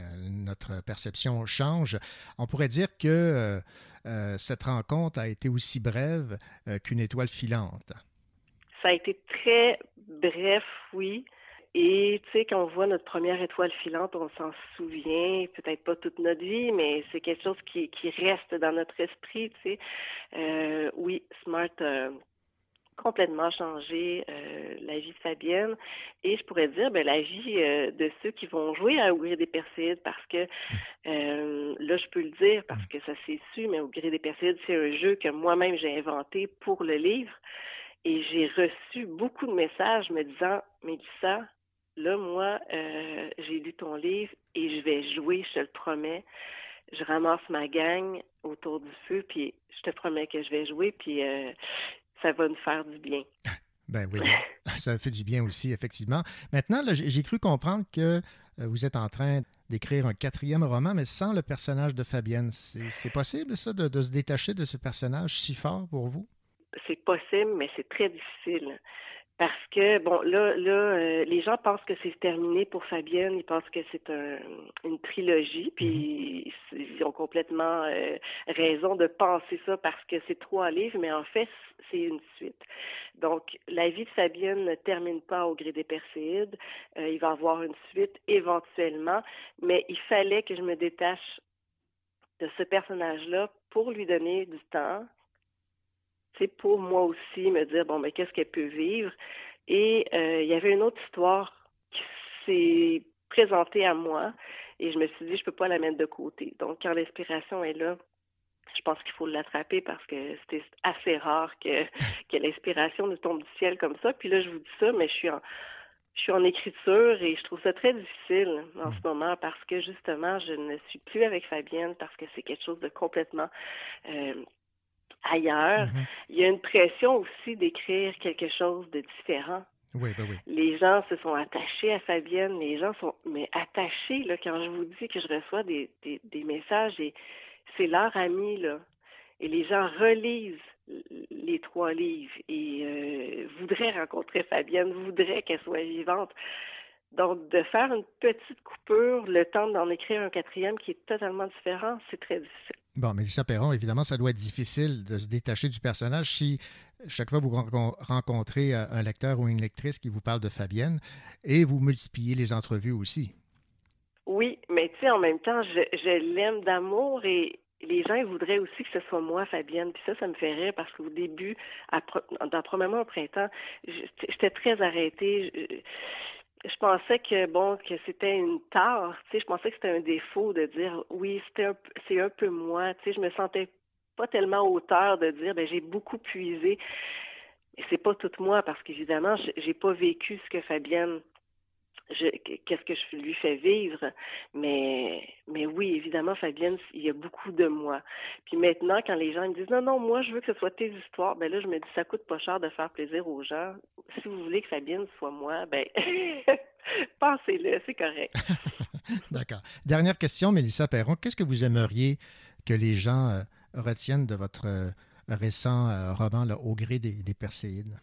notre perception change. On pourrait dire que euh, euh, cette rencontre a été aussi brève euh, qu'une étoile filante. Ça a été très bref, oui. Et tu sais, quand on voit notre première étoile filante, on s'en souvient, peut-être pas toute notre vie, mais c'est quelque chose qui, qui reste dans notre esprit, tu sais. oui, Smart complètement changé euh, la vie de Fabienne. Et je pourrais dire ben, la vie euh, de ceux qui vont jouer à Ouvrir des Perséides parce que euh, là je peux le dire parce que ça s'est su mais Ouvrir des Perséides c'est un jeu que moi-même j'ai inventé pour le livre. Et j'ai reçu beaucoup de messages me disant Mélissa là moi j'ai lu ton livre et je vais jouer je te le promets. Je ramasse ma gang autour du feu, puis je te promets que je vais jouer, puis ça va nous faire du bien. Ben oui, ça fait du bien aussi, effectivement. Maintenant, j'ai cru comprendre que euh, vous êtes en train d'écrire un quatrième roman, mais sans le personnage de Fabienne. C'est possible, ça, de, se détacher de ce personnage si fort pour vous? C'est possible, mais c'est très difficile. Parce que, bon, là, là euh, les gens pensent que c'est terminé pour Fabienne. Ils pensent que c'est un, une trilogie, puis mhm. ils, ont complètement euh, raison de penser ça parce que c'est trois livres, mais en fait, c'est une suite. Donc, la vie de Fabienne ne termine pas au gré des Perséides. Euh, il va y avoir une suite éventuellement, mais il fallait que je me détache de ce personnage-là pour lui donner du temps, pour moi aussi me dire bon mais qu'est-ce qu'elle peut vivre? Et euh, il y avait une autre histoire qui s'est présentée à moi et je me suis dit je peux pas la mettre de côté. Donc quand l'inspiration est là je pense qu'il faut l'attraper parce que c'était assez rare que, que l'inspiration nous tombe du ciel comme ça. Puis là, je vous dis ça, mais je suis en, je suis en écriture et je trouve ça très difficile en ce moment parce que justement, je ne suis plus avec Fabienne parce que c'est quelque chose de complètement euh, ailleurs. Mm-hmm. Il y a une pression aussi d'écrire quelque chose de différent. Oui, ben oui. Les gens se sont attachés à Fabienne, les gens sont mais attachés là, quand je vous dis que je reçois des, des, des messages et c'est leur ami là. Et les gens relisent les trois livres et euh, voudraient rencontrer Fabienne, voudraient qu'elle soit vivante. Donc, de faire une petite coupure, le temps d'en écrire un quatrième qui est totalement différent, c'est très difficile. Bon, Mélissa Perron, évidemment, ça doit être difficile de se détacher du personnage si chaque fois vous rencontrez euh, un lecteur ou une lectrice qui vous parle de Fabienne et vous multipliez les entrevues aussi. Oui, mais tu sais, en même temps, je, je l'aime d'amour et les gens voudraient aussi que ce soit moi, Fabienne. Puis ça, ça me fait rire parce qu'au début, dans premièrement au printemps, j'étais très arrêtée. Je pensais que bon que c'était une tare, tu je pensais que c'était un défaut de dire oui, c'était c'est un peu moi, tu sais, je me sentais pas tellement hauteur de dire ben j'ai beaucoup puisé. Et c'est pas tout moi parce qu'évidemment, j'ai pas vécu ce que Fabienne qu'est-ce que je lui fais vivre? Mais, mais oui, évidemment, Fabienne, il y a beaucoup de moi. Puis maintenant, quand les gens me disent non, non, moi, je veux que ce soit tes histoires, ben là, je me dis, ça coûte pas cher de faire plaisir aux gens. Si vous voulez que Fabienne soit moi, ben, pensez-le, c'est correct. D'accord. Dernière question, Mélissa Perron. Qu'est-ce que vous aimeriez que les gens euh, retiennent de votre euh, récent euh, roman, Au gré des, des Perséides?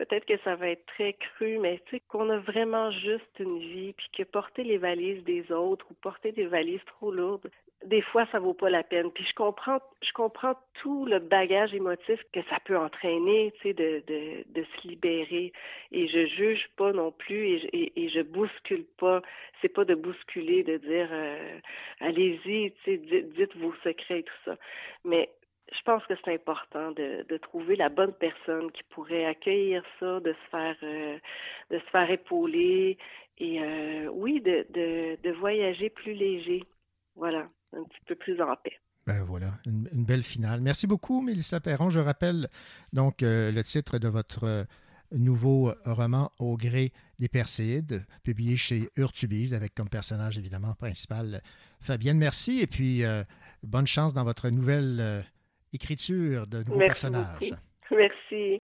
Peut-être que ça va être très cru, mais tu sais, qu'on a vraiment juste une vie, puis que porter les valises des autres ou porter des valises trop lourdes, des fois, ça vaut pas la peine. Puis je comprends, je comprends tout le bagage émotif que ça peut entraîner, tu sais, de, de, se libérer. Et je juge pas non plus et, et, je bouscule pas. C'est pas de bousculer, de dire, euh, allez-y, tu sais, dites, dites vos secrets et tout ça. Mais je pense que c'est important de, trouver la bonne personne qui pourrait accueillir ça, de se faire euh, de se faire épauler et euh, oui, de, de, de, voyager plus léger. Voilà, un petit peu plus en paix. Ben voilà, une, belle finale. Merci beaucoup, Mélissa Perron. Je rappelle donc euh, le titre de votre nouveau roman Au gré des Perséides, publié chez Urtubise, avec comme personnage évidemment principal Fabienne. Merci et puis bonne chance dans votre nouvelle écriture de nouveaux personnages. Merci.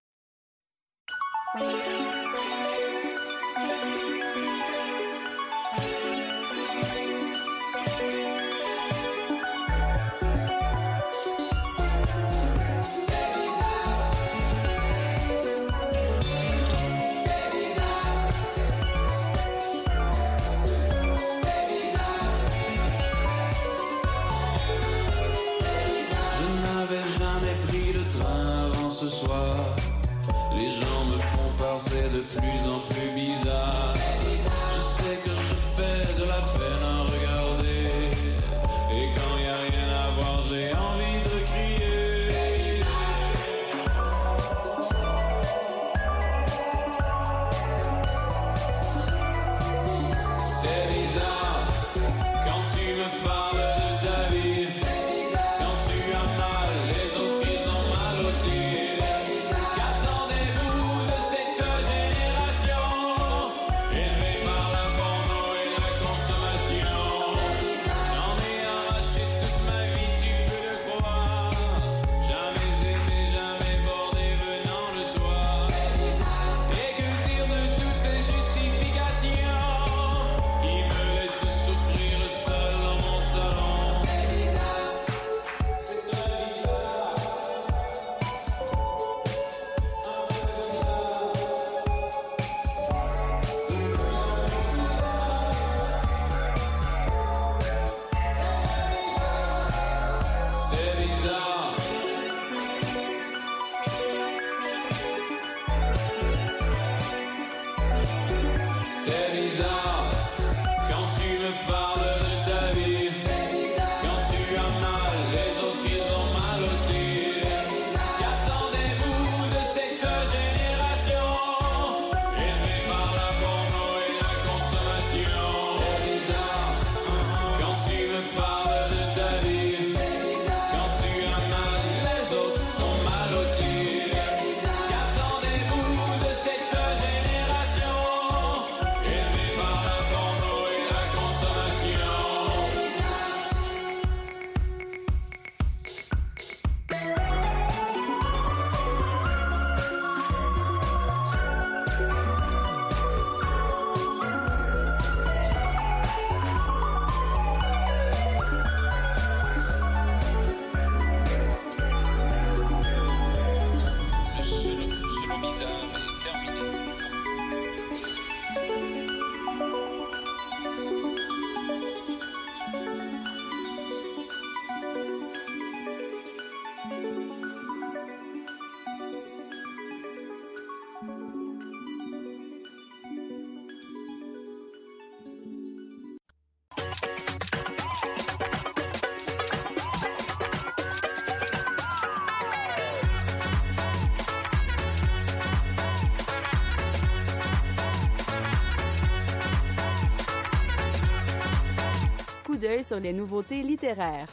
Sur les nouveautés littéraires.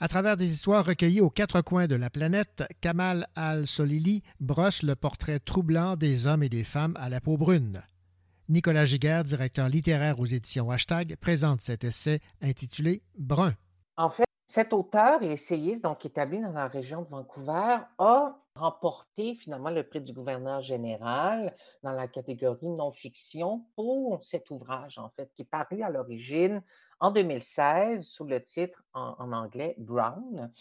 À travers des histoires recueillies aux quatre coins de la planète, Kamal Al-Solili brosse le portrait troublant des hommes et des femmes à la peau brune. Nicolas Giguère, directeur littéraire aux éditions Hashtag, présente cet essai intitulé Brun. En fait, cet auteur et essayiste, donc établi dans la région de Vancouver, a remporté finalement le prix du gouverneur général dans la catégorie non-fiction pour cet ouvrage, en fait, qui est paru à l'origine en 2016 sous le titre en, anglais Brown.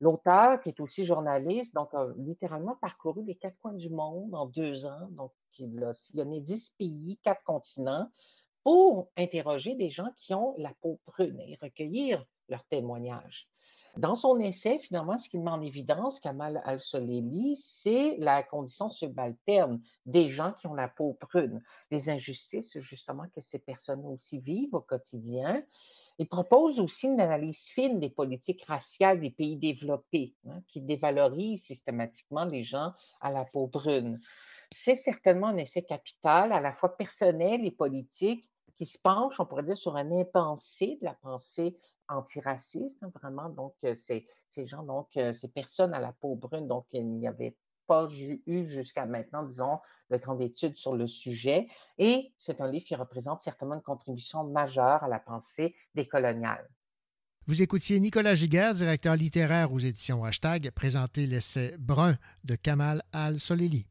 L'auteur, qui est aussi journaliste, donc a littéralement parcouru les quatre coins du monde en deux ans. Donc, il a sillonné dix pays, quatre continents, pour interroger des gens qui ont la peau brune et recueillir leurs témoignages. Dans son essai, finalement, ce qu'il met en évidence, Kamal Al-Soleli, c'est la condition subalterne des gens qui ont la peau brune, les injustices justement que ces personnes aussi vivent au quotidien. Il propose aussi une analyse fine des politiques raciales des pays développés, hein, qui dévalorisent systématiquement les gens à la peau brune. C'est certainement un essai capital, à la fois personnel et politique, qui se penche, on pourrait dire, sur un impensé de la pensée antiraciste, hein, vraiment. Donc, euh, ces, ces gens, donc, euh, ces personnes à la peau brune, donc, il n'y avait pas eu jusqu'à maintenant, disons, de grandes études sur le sujet. Et c'est un livre qui représente certainement une contribution majeure à la pensée décoloniale. Vous écoutiez Nicolas Giguère, directeur littéraire aux éditions Hashtag, présenter l'essai Brun de Kamal Al-Soleli.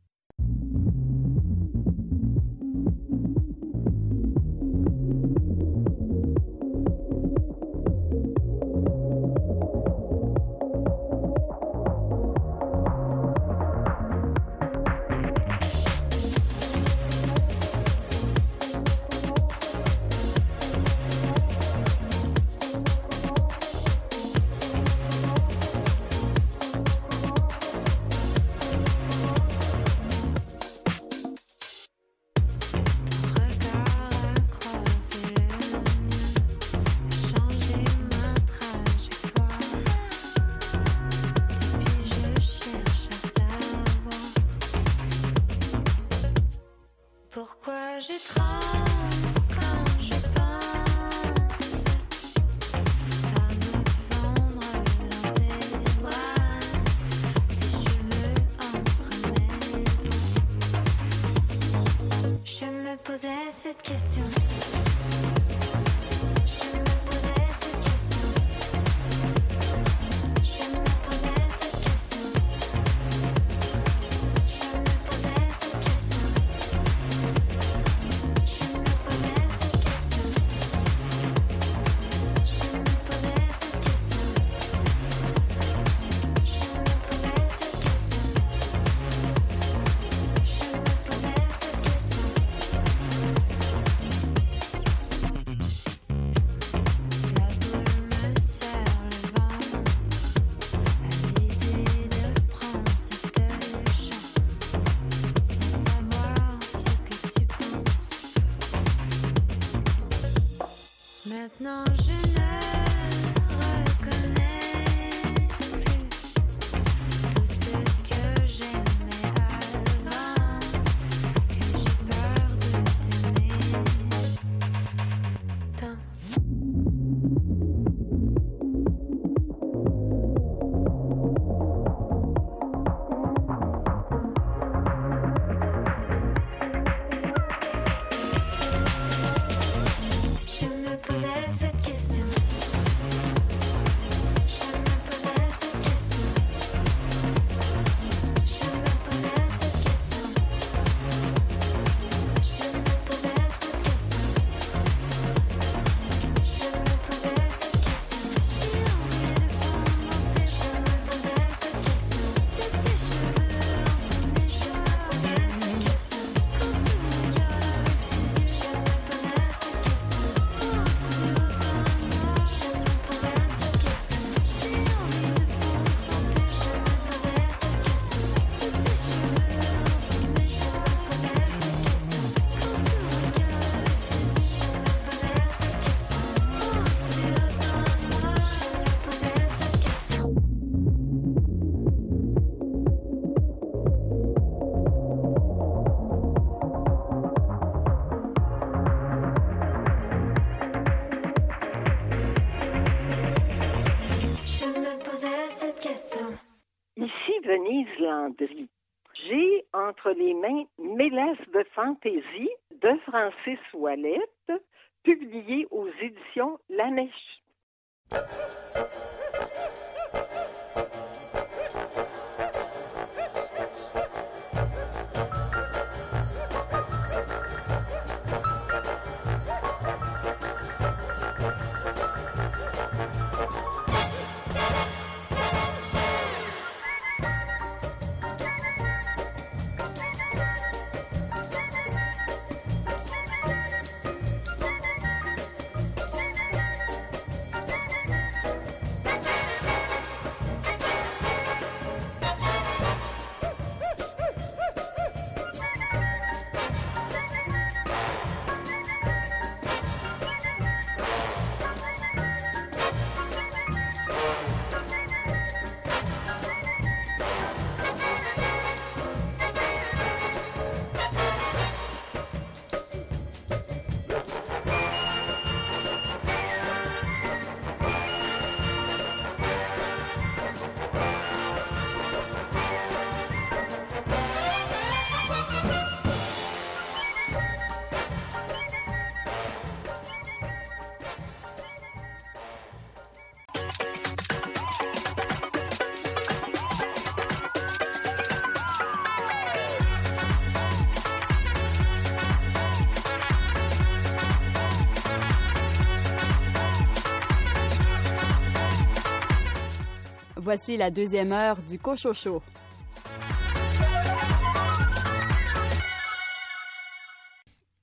Voici la deuxième heure du Cochocho.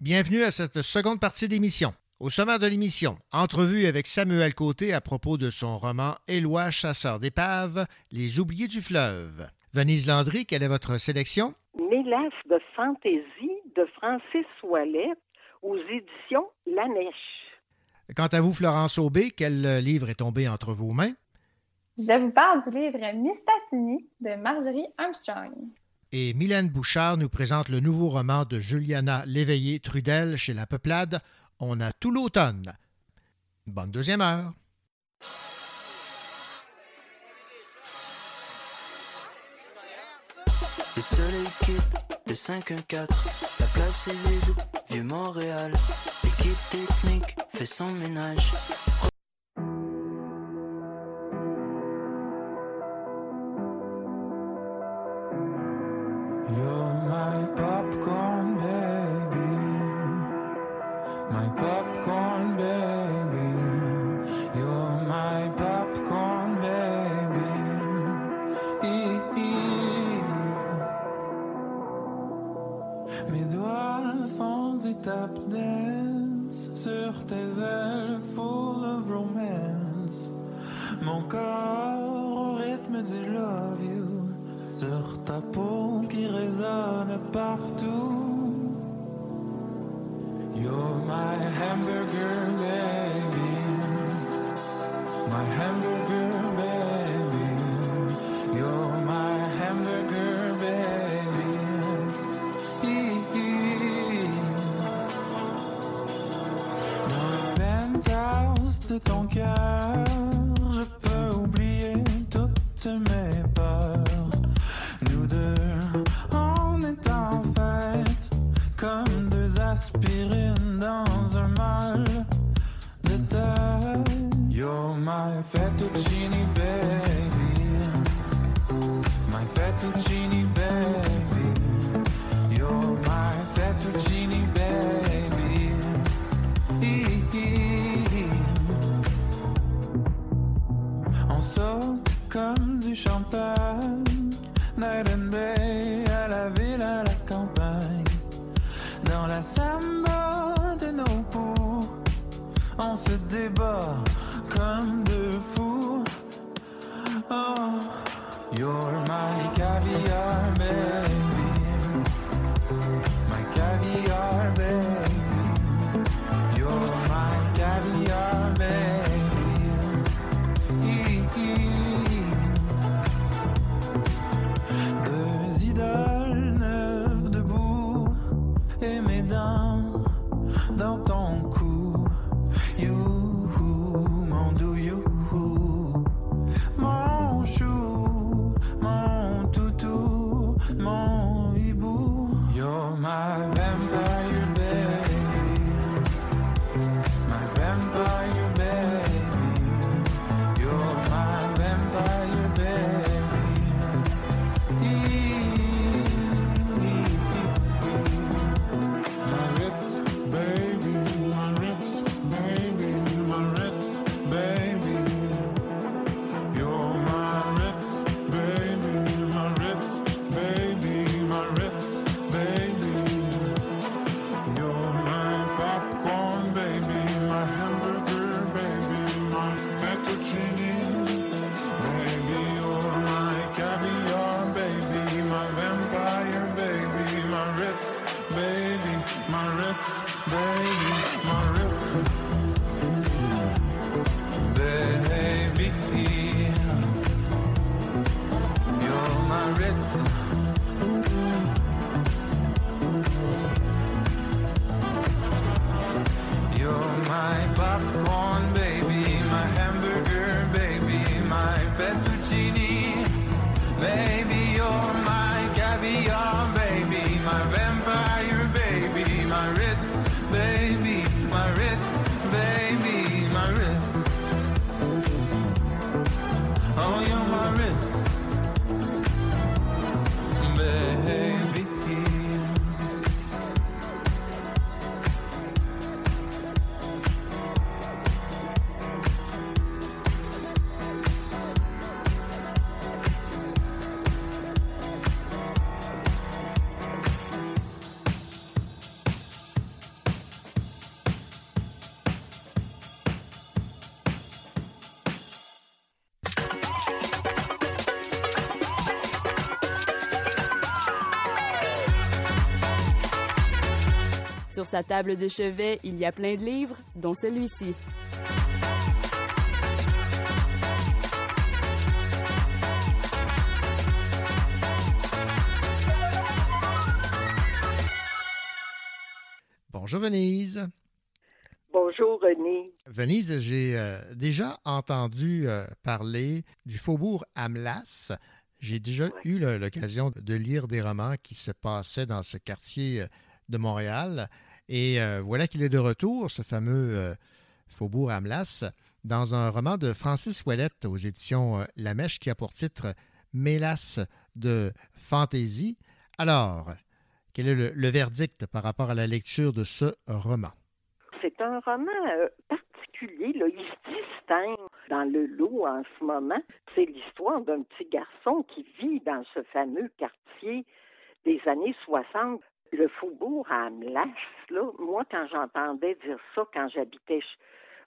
Bienvenue à cette seconde partie d'émission. Au sommaire de l'émission, entrevue avec Samuel Côté à propos de son roman Éloi, chasseur d'épaves, Les oubliés du fleuve. Venise Landry, quelle est votre sélection? Mélasse de fantaisie de Francis Ouellette aux éditions La Nèche. Quant à vous, Florence Aubé, quel livre est tombé entre vos mains? Je vous parle du livre Mistassini de Marjorie Armstrong. Et Mylène Bouchard nous présente le nouveau roman de Juliana Léveillé Trudel chez La Peuplade. On a tout l'automne. Bonne deuxième heure. Le soleil quitte le 5-1-4, la place est vide, vieux Montréal. L'équipe technique fait son ménage. Baby, my sa table de chevet, il y a plein de livres, dont celui-ci. Bonjour Venise. Bonjour René. Venise, j'ai euh, déjà entendu euh, parler du faubourg Amlas. J'ai déjà eu l'occasion de lire des romans qui se passaient dans ce quartier euh, de Montréal. Et euh, voilà qu'il est de retour, ce fameux euh, faubourg Amlas, dans un roman de Francis Ouellette aux éditions euh, La Mèche qui a pour titre Mélasse de fantaisie. Alors, quel est le, verdict par rapport à la lecture de ce roman? C'est un roman particulier. Il se distingue dans le lot en ce moment. C'est l'histoire d'un petit garçon qui vit dans ce fameux quartier des années 60. Le faubourg à Amlas, là, moi, quand j'entendais dire ça, quand j'habitais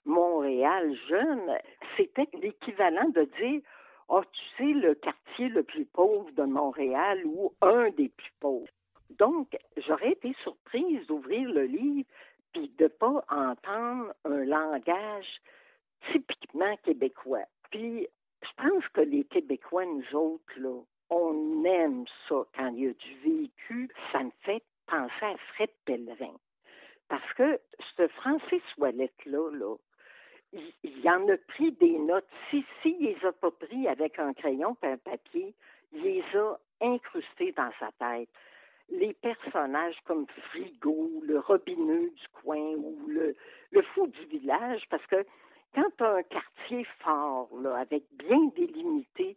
Montréal jeune, c'était l'équivalent de dire Ah, tu sais, le quartier le plus pauvre de Montréal ou un des plus pauvres. Donc, j'aurais été surprise d'ouvrir le livre puis de pas entendre un langage typiquement québécois. Puis, je pense que les Québécois, nous autres, là, on aime ça quand il y a du vécu. Ça me fait penser à Fred Pellerin. Parce que ce Francis Ouellette-là, là, il, en a pris des notes. Si, si il les a pas pris avec un crayon et un papier, il les a incrustés dans sa tête les personnages comme Frigo, le robineux du coin ou le, fou du village, parce que quand tu as un quartier fort, avec bien délimité,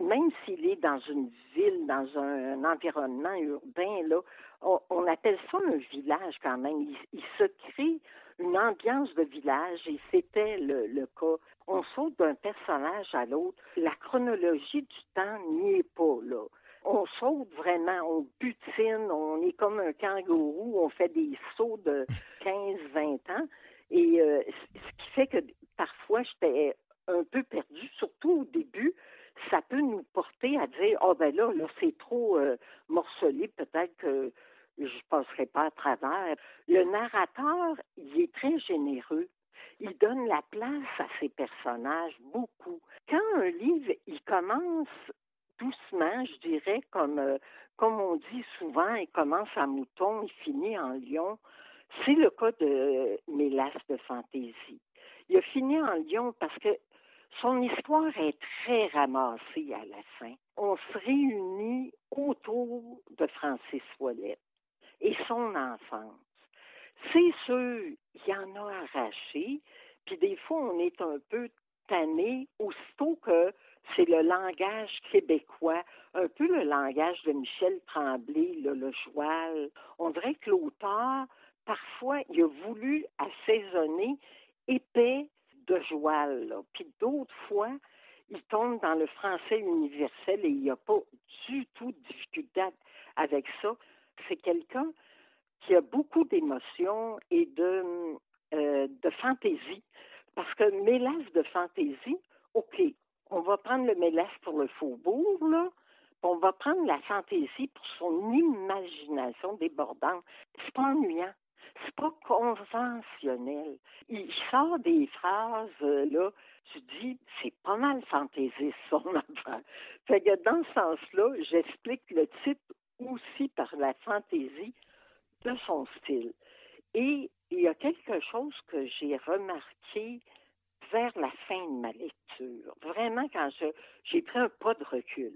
même s'il est dans une ville, dans un, environnement urbain, là, on, on appelle ça un village quand même. Il, il se crée une ambiance de village et c'était le, le cas. On saute d'un personnage à l'autre. La chronologie du temps n'y est pas là on saute vraiment, on butine, on est comme un kangourou, on fait des sauts de 15-20 ans. Et euh, ce qui fait que parfois j'étais un peu perdue, surtout au début. Ça peut nous porter à dire, oh ben là, là c'est trop euh, morcelé, peut-être que je passerai pas à travers. Le narrateur, il est très généreux. Il donne la place à ses personnages beaucoup. Quand un livre, il commence doucement, je dirais, comme, euh, comme on dit souvent, il commence en mouton, il finit en lion. C'est le cas de Mélas de fantaisie. Il a fini en lion parce que son histoire est très ramassée à la fin. On se réunit autour de Francis Ouellet et son enfance. C'est sûr, il y en a arraché, puis des fois, on est un peu tanné, aussitôt que c'est le langage québécois, un peu le langage de Michel Tremblay, là, le joual. On dirait que l'auteur, parfois, il a voulu assaisonner épais de joual. Puis d'autres fois, il tombe dans le français universel et il n'y a pas du tout de difficulté avec ça. C'est quelqu'un qui a beaucoup d'émotions et de, euh, de fantaisie. Parce que mélasse de fantaisie, OK, on va prendre le mélasse pour le faubourg, là, on va prendre la fantaisie pour son imagination débordante. C'est pas ennuyant. C'est pas conventionnel. Il sort des phrases, euh, là, tu dis, c'est pas mal fantaisiste, son affaire. Fait que dans ce sens-là, j'explique le titre aussi par la fantaisie de son style. Et il y a quelque chose que j'ai remarqué vers la fin de ma lecture, vraiment quand j'ai pris un pas de recul.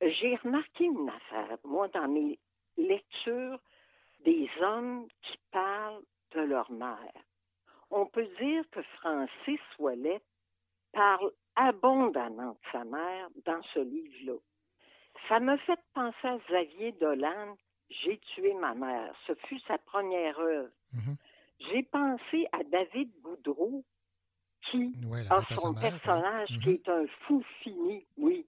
J'ai remarqué une affaire, moi, dans mes lectures des hommes qui parlent de leur mère. On peut dire que Francis Ouellet parle abondamment de sa mère dans ce livre-là. Ça me fait penser à Xavier Dolan, J'ai tué ma mère. Ce fut sa première œuvre. J'ai pensé à David Boudreau, qui Ouais, a à son mère, personnage ouais. qui est un fou fini, oui,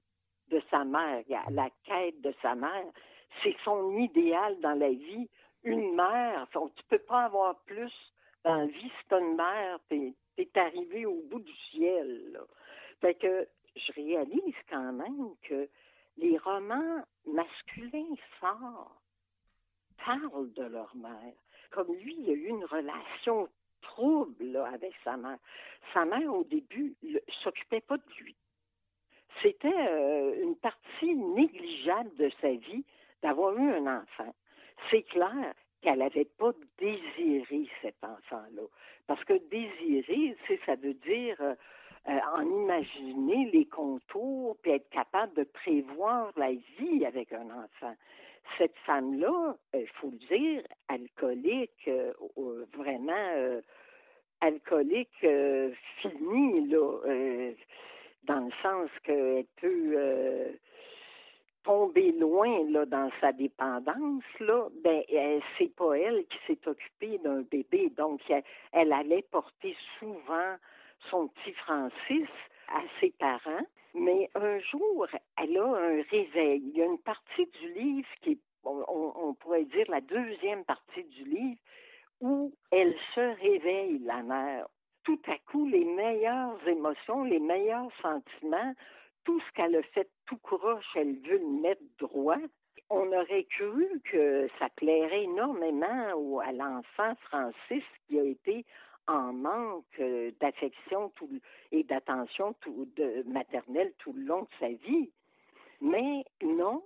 de sa mère. Y a La quête de sa mère, c'est son idéal dans la vie. Une mère, Enfin, tu peux pas avoir plus dans la vie si une mère, t'es es arrivé au bout du ciel. là. Que je réalise quand même que les romans masculins forts parlent de leur mère. comme lui, il a eu une relation trouble avec sa mère. Sa mère, au début, s'occupait pas de lui. C'était euh, une partie négligeable de sa vie d'avoir eu un enfant. C'est clair qu'elle n'avait pas désiré cet enfant-là. Parce que désirer, ça veut dire euh, euh, en imaginer les contours, puis être capable de prévoir la vie avec un enfant. Cette femme-là, il faut le dire, alcoolique, vraiment alcoolique finie, là, dans le sens qu'elle peut tomber loin dans sa dépendance, là, ben, c'est pas elle qui s'est occupée d'un bébé. Donc, elle, allait porter souvent son petit Francis à ses parents. Mais un jour, elle a un réveil. Il y a une partie du livre qui on, pourrait dire la deuxième partie du livre, où elle se réveille, la mère. Tout à coup, les meilleures émotions, les meilleurs sentiments tout ce qu'elle a fait tout croche, elle veut le mettre droit. On aurait cru que ça plairait énormément à l'enfant Francis qui a été en manque euh, d'affection et d'attention maternelle tout le long de sa vie. Mais non,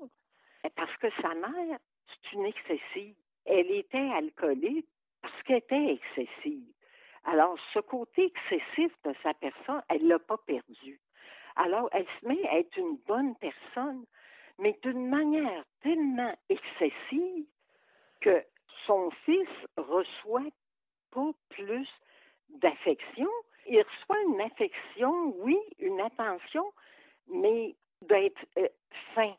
parce que sa mère, c'est une excessive. Elle était alcoolique parce qu'elle était excessive. Alors, ce côté excessif de sa personne, elle ne l'a pas perdu. Alors, elle se met à être une bonne personne, mais d'une manière tellement excessive que son fils reçoit pas plus d'affection. Il reçoit une affection, oui, une attention, mais d'être euh, fin.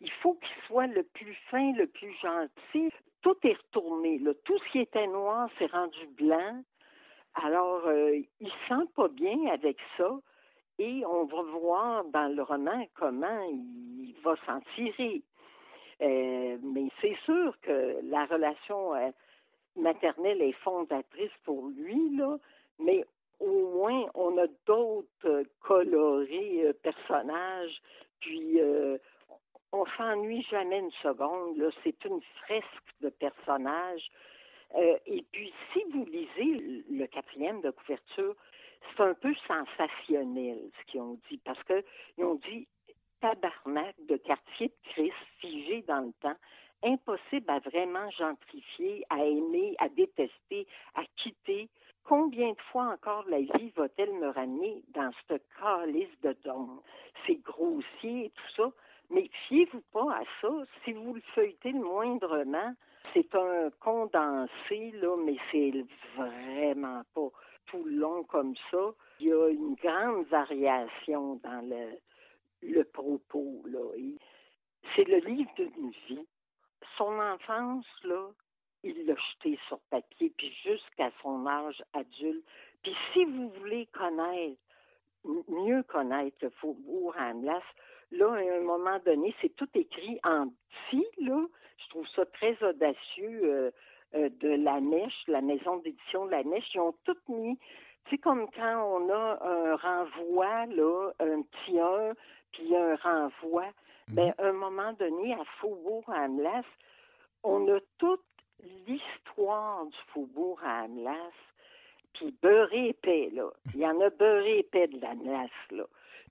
Il faut qu'il soit le plus fin, le plus gentil. Tout est retourné. Tout ce qui était noir s'est rendu blanc. Alors, euh, il sent pas bien avec ça. Et on va voir dans le roman comment il va s'en tirer. Euh, mais c'est sûr que la relation euh, maternelle est fondatrice pour lui, là, mais au moins on a d'autres colorés euh, personnages, puis on s'ennuie jamais une seconde. C'est une fresque de personnages. et puis, si vous lisez le quatrième de couverture, c'est un peu sensationnel ce qu'ils ont dit, parce qu'ils ont dit tabarnak de quartier de Christ figé dans le temps, impossible à vraiment gentrifier, à aimer, à détester, à quitter. Combien de fois encore la vie va-t-elle me ramener dans ce calice de dôme? C'est grossier et tout ça, mais fiez-vous pas à ça. Si vous le feuilletez le moindrement, c'est un condensé, là, mais c'est vraiment pas tout long comme ça. Il y a une grande variation dans le, le propos. Là. C'est le livre d'une vie. Son enfance, là, il l'a jeté sur papier, puis jusqu'à son âge adulte. Puis si vous voulez connaître, mieux connaître le faubourg Hamlas, là, à un moment donné, c'est tout écrit en petit, là. Je trouve ça très audacieux. Euh, de la Nèche, la maison d'édition de la Nèche, ils ont tout mis, c'est comme quand on a un renvoi, là, un petit 1, puis un renvoi, mhm. ben, à un moment donné, à Faubourg Amlas, on a toute l'histoire du Faubourg Amlas, puis beurré épais, là. Il y en a beurré épais de la là.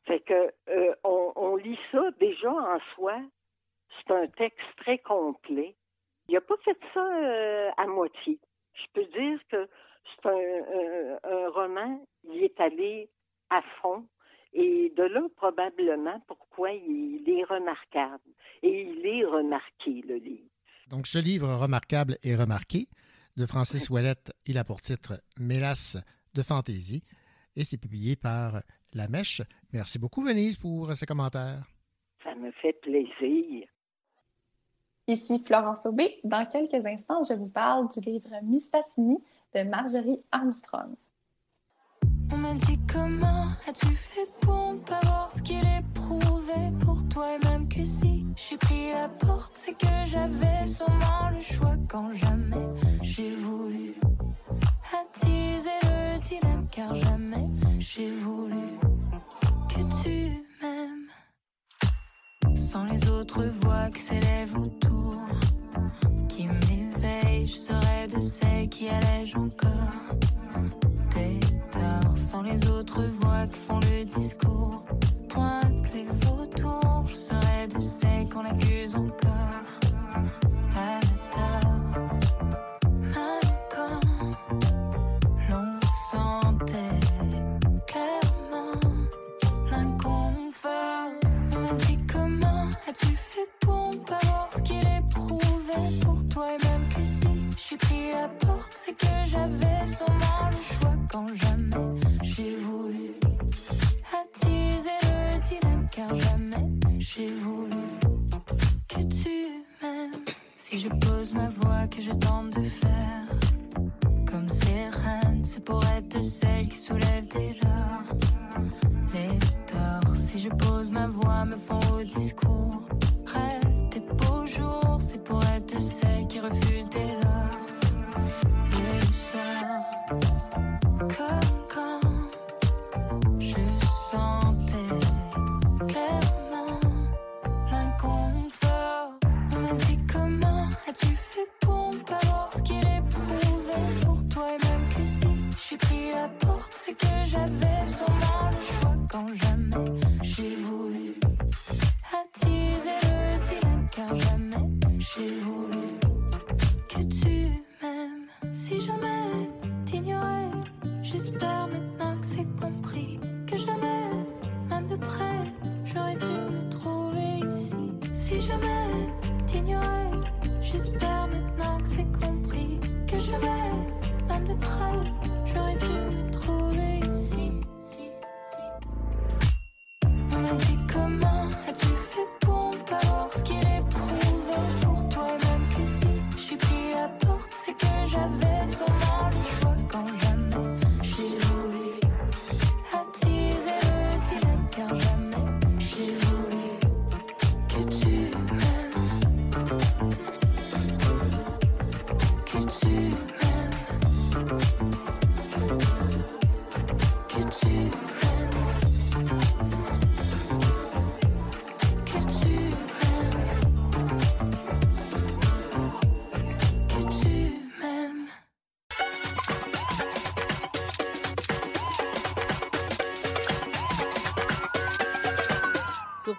Fait que euh, on, on lit ça déjà en soi, c'est un texte très complet. Il n'a pas fait ça euh, à moitié. Je peux dire que c'est un, roman, il est allé à fond. Et de là, probablement, pourquoi il est remarquable. Et il est remarqué, le livre. Donc, ce livre remarquable et remarqué de Francis Ouellette, il a pour titre Mélasse de fantaisie et c'est publié par La Mèche. Merci beaucoup, Venise, pour ces commentaires. Ça me fait plaisir. Ici Florence Aubé. Dans quelques instants, je vous parle du livre Mistassini de Marjorie Armstrong. On m'a dit comment as-tu fait pour ne pas voir ce qu'il éprouvait pour toi? Et même que si j'ai pris la porte c'est que j'avais sûrement le choix quand jamais j'ai voulu attiser le dilemme car jamais j'ai voulu sans les autres voix qui s'élèvent autour, qui m'éveillent, je serais de celles qui allège encore tes torts sans les autres voix qui font le discours. Pointe les vautours, je serai de celles qu'on accuse c'est que j'avais sûrement le choix quand jamais j'ai voulu attiser le dilemme car jamais j'ai voulu que tu m'aimes. Si je pose ma voix que je tente de faire comme sirène, c'est pour être celle qui soulève dès lors les torts. Si je pose ma voix, me font au discours. Rêve des beaux jours, c'est pour être celle qui refuse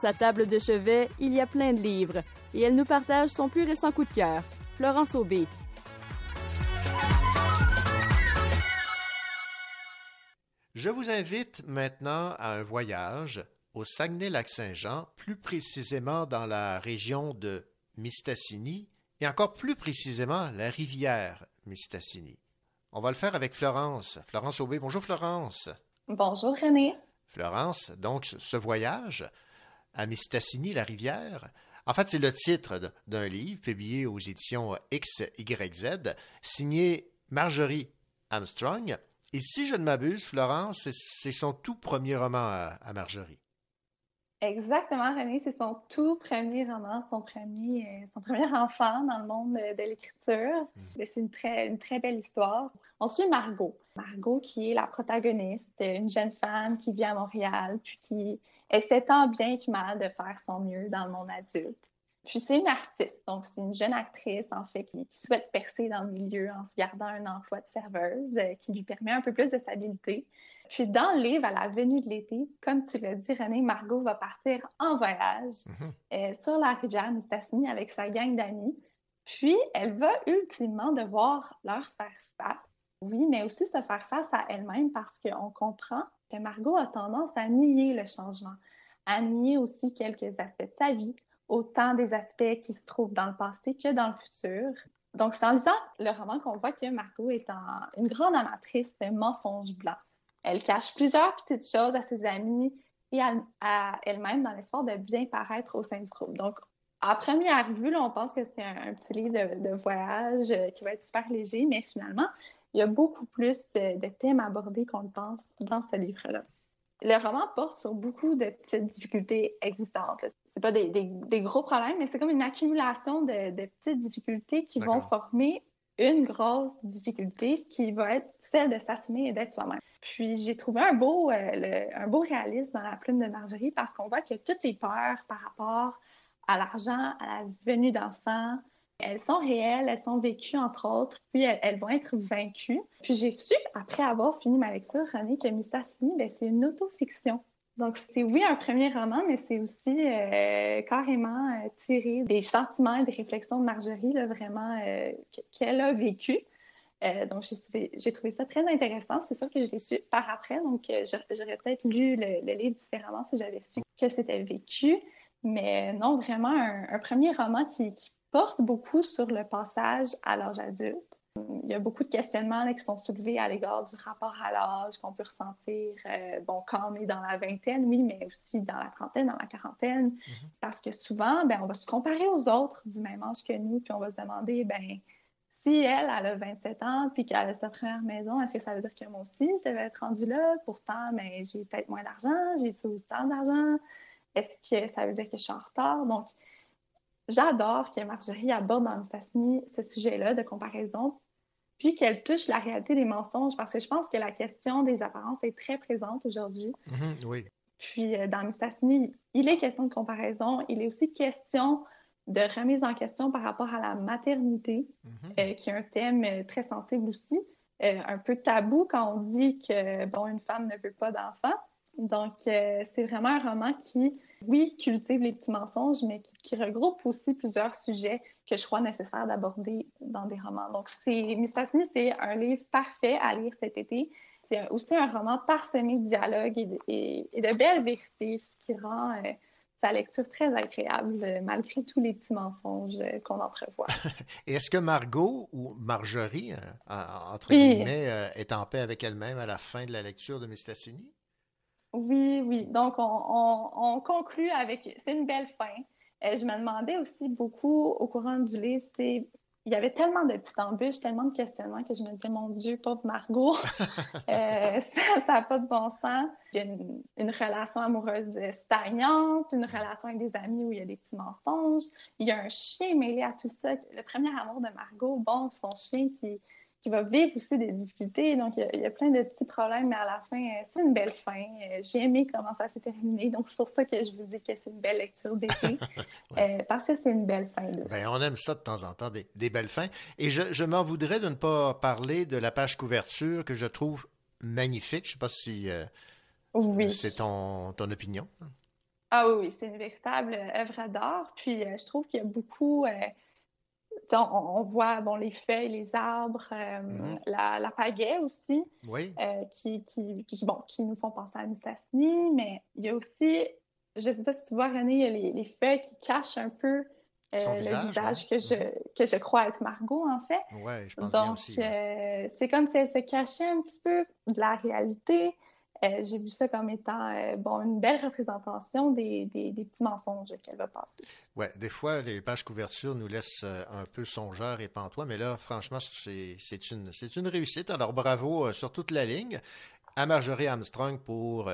sa table de chevet, il y a plein de livres et elle nous partage son plus récent coup de cœur. Florence Aubé. Je vous invite maintenant à un voyage au Saguenay-Lac-Saint-Jean, plus précisément dans la région de Mistassini et encore plus précisément la rivière Mistassini. On va le faire avec Florence. Florence Aubé. Bonjour Florence. Bonjour René. Florence, donc ce voyage à Mistassini, la rivière, en fait, c'est le titre d'un livre publié aux éditions XYZ, signé Marjorie Armstrong. Et si je ne m'abuse, Florence, c'est- son tout premier roman à, à Marjorie. Exactement, René, c'est son tout premier roman, son premier, euh, son premier enfant dans le monde de, de l'écriture. C'est une très, une très belle histoire. On suit Margot. Margot qui est la protagoniste, une jeune femme qui vit à Montréal, puis qui essaie tant bien que mal de faire son mieux dans le monde adulte. Puis c'est une artiste, donc c'est une jeune actrice en fait qui, qui souhaite percer dans le milieu en se gardant un emploi de serveuse euh, qui lui permet un peu plus de stabilité. Puis dans le livre, à la venue de l'été, comme tu l'as dit, René, Margot va partir en voyage euh, sur la rivière Mistassini avec sa gang d'amis. Puis elle va ultimement devoir leur faire face, oui, mais aussi se faire face à elle-même parce qu'on comprend que Margot a tendance à nier le changement, à nier aussi quelques aspects de sa vie, autant des aspects qui se trouvent dans le passé que dans le futur. Donc, c'est en lisant le roman qu'on voit que Margot est une grande amatrice de mensonges blancs. Elle cache plusieurs petites choses à ses amis et à, elle-même dans l'espoir de bien paraître au sein du groupe. Donc, à première vue, on pense que c'est un, un petit livre de, de voyage euh, qui va être super léger, mais finalement, il y a beaucoup plus euh, de thèmes abordés qu'on le pense dans ce livre-là. Le roman porte sur beaucoup de petites difficultés existantes. C'est pas des, des- des gros problèmes, mais c'est comme une accumulation de, de petites difficultés qui vont former une grosse difficulté qui va être celle de s'assumer et d'être soi-même. Puis j'ai trouvé un beau, euh, le- un beau réalisme dans la plume de Marjorie parce qu'on voit que toutes les peurs par rapport à l'argent, à la venue d'enfants, elles sont réelles, elles sont vécues, entre autres, puis elles, vont être vaincues. Puis j'ai su, après avoir fini ma lecture, René, que Mistassini, ben, c'est une autofiction. Donc, c'est oui un premier roman, mais c'est aussi euh, carrément euh, tiré des sentiments et des réflexions de Marjorie, vraiment, euh, que- qu'elle a vécu. Donc, j'ai trouvé, ça très intéressant. C'est sûr que je l'ai su par après, donc j'a- j'aurais peut-être lu le, livre différemment si j'avais su que c'était vécu. Mais non, vraiment un, premier roman qui porte beaucoup sur le passage à l'âge adulte. Il y a beaucoup de questionnements là, qui sont soulevés à l'égard du rapport à l'âge qu'on peut ressentir euh, bon, quand on est dans la vingtaine, oui, mais aussi dans la trentaine, dans la quarantaine. Parce que souvent, ben, on va se comparer aux autres du même âge que nous, puis on va se demander, ben, si elle, elle a 27 ans, puis qu'elle a sa première maison, est-ce que ça veut dire que moi aussi, je devais être rendue là? Pourtant, ben, j'ai peut-être moins d'argent, j'ai sous tant d'argent. Est-ce que ça veut dire que je suis en retard? Donc, j'adore que Marjorie aborde dans Missassini ce sujet-là de comparaison, puis qu'elle touche la réalité des mensonges, parce que je pense que la question des apparences est très présente aujourd'hui. Mhm, oui. Puis euh, dans Mistassini, il est question de comparaison, il est aussi question de remise en question par rapport à la maternité, euh, qui est un thème euh, très sensible aussi, un peu tabou quand on dit que bon une femme ne veut pas d'enfant. Donc c'est vraiment un roman qui, oui, cultive les petits mensonges, mais qui, qui regroupe aussi plusieurs sujets que je crois nécessaire d'aborder dans des romans. Donc Mistassini, c'est un livre parfait à lire cet été. C'est aussi un roman parsemé de dialogues et de, et- et de belles vérités, ce qui rend euh, sa lecture très agréable, euh, malgré tous les petits mensonges euh, qu'on entrevoit. Et est-ce que Margot ou Marjorie, en- entre Oui. guillemets, euh, est en paix avec elle-même à la fin de la lecture de Mistassini? Oui, oui. Donc, on, on- on conclut avec... C'est une belle fin. Euh, je me demandais aussi beaucoup au courant du livre, c'est... Il y avait tellement de petites embûches, tellement de questionnements que je me disais, mon Dieu, pauvre Margot, Euh, ça n'a pas de bon sens. Il y a une, une relation amoureuse stagnante, une relation avec des amis où il y a des petits mensonges. Il y a un chien mêlé à tout ça. Le premier amour de Margot, bon, son chien qui, qui va vivre aussi des difficultés. Donc, il y a, il y a plein de petits problèmes, mais à la fin, euh, c'est une belle fin. Euh, J'ai aimé comment ça s'est terminé. Donc, c'est pour ça que je vous dis que c'est une belle lecture d'été. Euh, parce que c'est une belle fin. Ben, on aime ça de temps en temps, des, des belles fins. Et je, je m'en voudrais de ne pas parler de la page couverture que je trouve magnifique. Je ne sais pas si euh, Oui. c'est ton, ton opinion. Ah oui, c'est une véritable œuvre d'art. Puis euh, je trouve qu'il y a beaucoup. On, on voit bon, les feuilles, les arbres, euh, Mhm. la, la pagaie aussi, Oui. euh, qui, qui, qui, bon, qui nous font penser à Mistassini. Mais il y a aussi, je ne sais pas si tu vois, René, il y a les, les feuilles qui cachent un peu euh, le visage, ouais. que, je, que je crois être Margot, en fait. Oui, je pense bien Donc, aussi. ouais. c'est comme si elle se cachait un petit peu de la réalité. Euh, J'ai vu ça comme étant euh, bon, une belle représentation des, des, des petits mensonges qu'elle va passer. Ouais, des fois, les pages couverture nous laissent euh, un peu songeurs et pantois, mais là, franchement, c'est une, une réussite. Alors, bravo sur toute la ligne à Marjorie Armstrong pour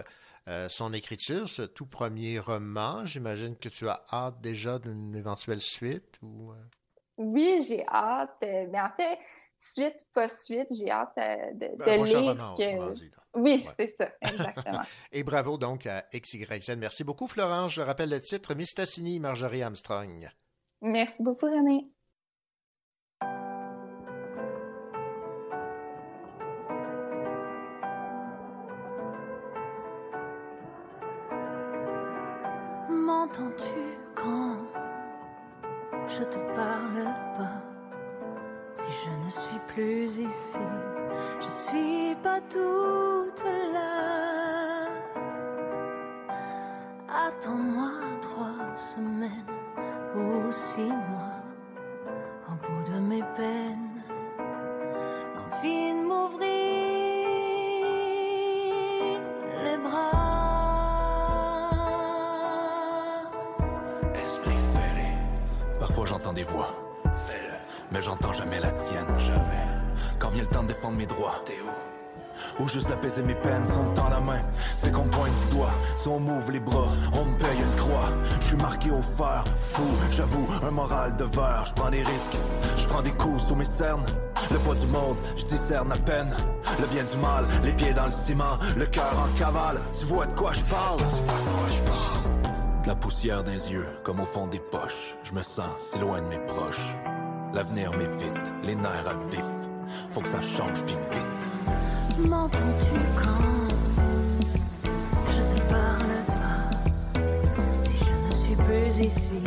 euh, son écriture, ce tout premier roman. J'imagine que tu as hâte déjà d'une éventuelle suite ou... Oui, j'ai hâte, mais en fait, suite, pas suite, j'ai hâte euh, de, Ben, de lire roman, que-. Oui, Ouais. c'est ça, exactement. Et bravo donc à XYZ. Merci beaucoup, Florence. Je rappelle le titre Mistassini, Marjorie Armstrong. Merci beaucoup, René. M'entends-tu? Plus ici, je suis pas toute là. Attends-moi trois semaines ou six mois au bout de mes peines. L'envie de m'ouvrir les bras. Esprit fêlé. Parfois j'entends des voix. Mais j'entends jamais la tienne. Jamais. Quand vient le temps de défendre mes droits. T'es où? Ou juste d'apaiser mes peines, si on me tend la main, c'est qu'on pointe du doigt. Si on m'ouvre les bras, on me paye une croix. Je suis marqué au fer, fou, j'avoue, un moral de verre. Je prends des risques, je prends des coups sous mes cernes. Le poids du monde, je discerne à peine. Le bien du mal, les pieds dans le ciment, le cœur en cavale. Tu vois de quoi je parle? De la poussière les yeux, comme au fond des poches. Je me sens si loin de mes proches. L'avenir m'évite, les nerfs à vif. Faut que ça change puis vite. M'entends-tu quand je te parle pas? Si je ne suis plus ici,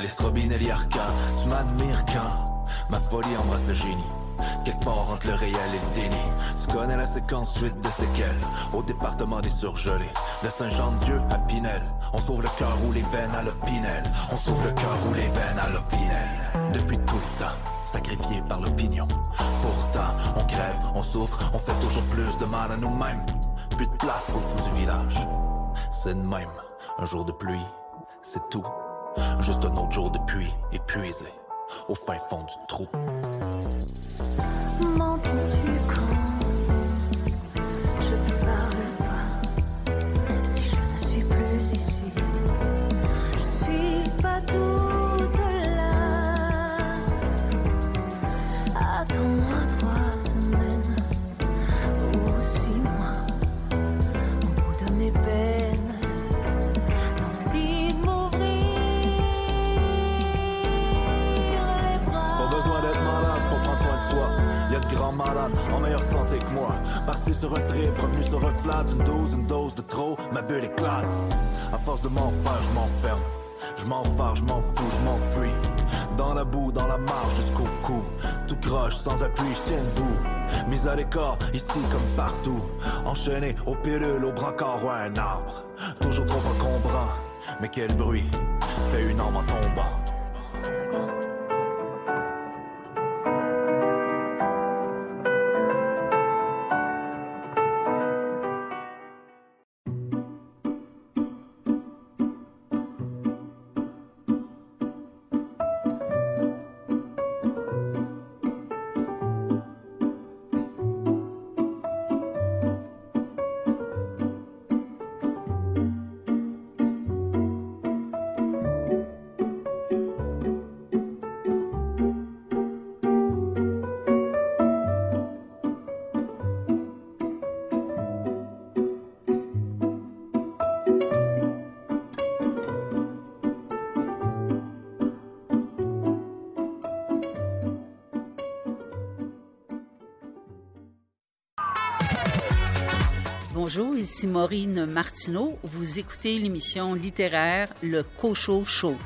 Alice Robin, Nelly Arcan. Tu m'admires quand ma folie embrasse le génie. Quelque part entre le réel et le déni. Tu connais la séquence suite de séquelles. Au département des surgelés. De Saint-Jean-Dieu à Pinel. On sauve le cœur ou les veines à l'opinel. On sauve le cœur ou les veines à l'opinel. Depuis tout le temps, sacrifié par l'opinion. Pourtant, on crève, on souffre, on fait toujours plus de mal à nous-mêmes. Plus de place pour le fou du village. C'est de même. Un jour de pluie, c'est tout. Juste un autre jour de pluie épuisé. Au fin fond du trou. M'entends-tu quand je te parle pas? Si je ne suis plus ici, je suis pas toute Parti sur un trip, revenu sur un flat, une dose, une dose de trop, ma bulle éclate. À force de m'en faire, je m'enferme. Je m'en je m'en fous, je m'enfuis. Dans la boue, dans la marge jusqu'au cou. Tout croche, sans appui, je tiens debout. Mise à l'écart, ici comme partout. Enchaîné aux pilules, au brancard ou à un arbre. Toujours trop encombrant. Mais quel bruit fait une âme en tombant? Bonjour, ici Maureen Martineau. Vous écoutez l'émission littéraire Le Cochot Show.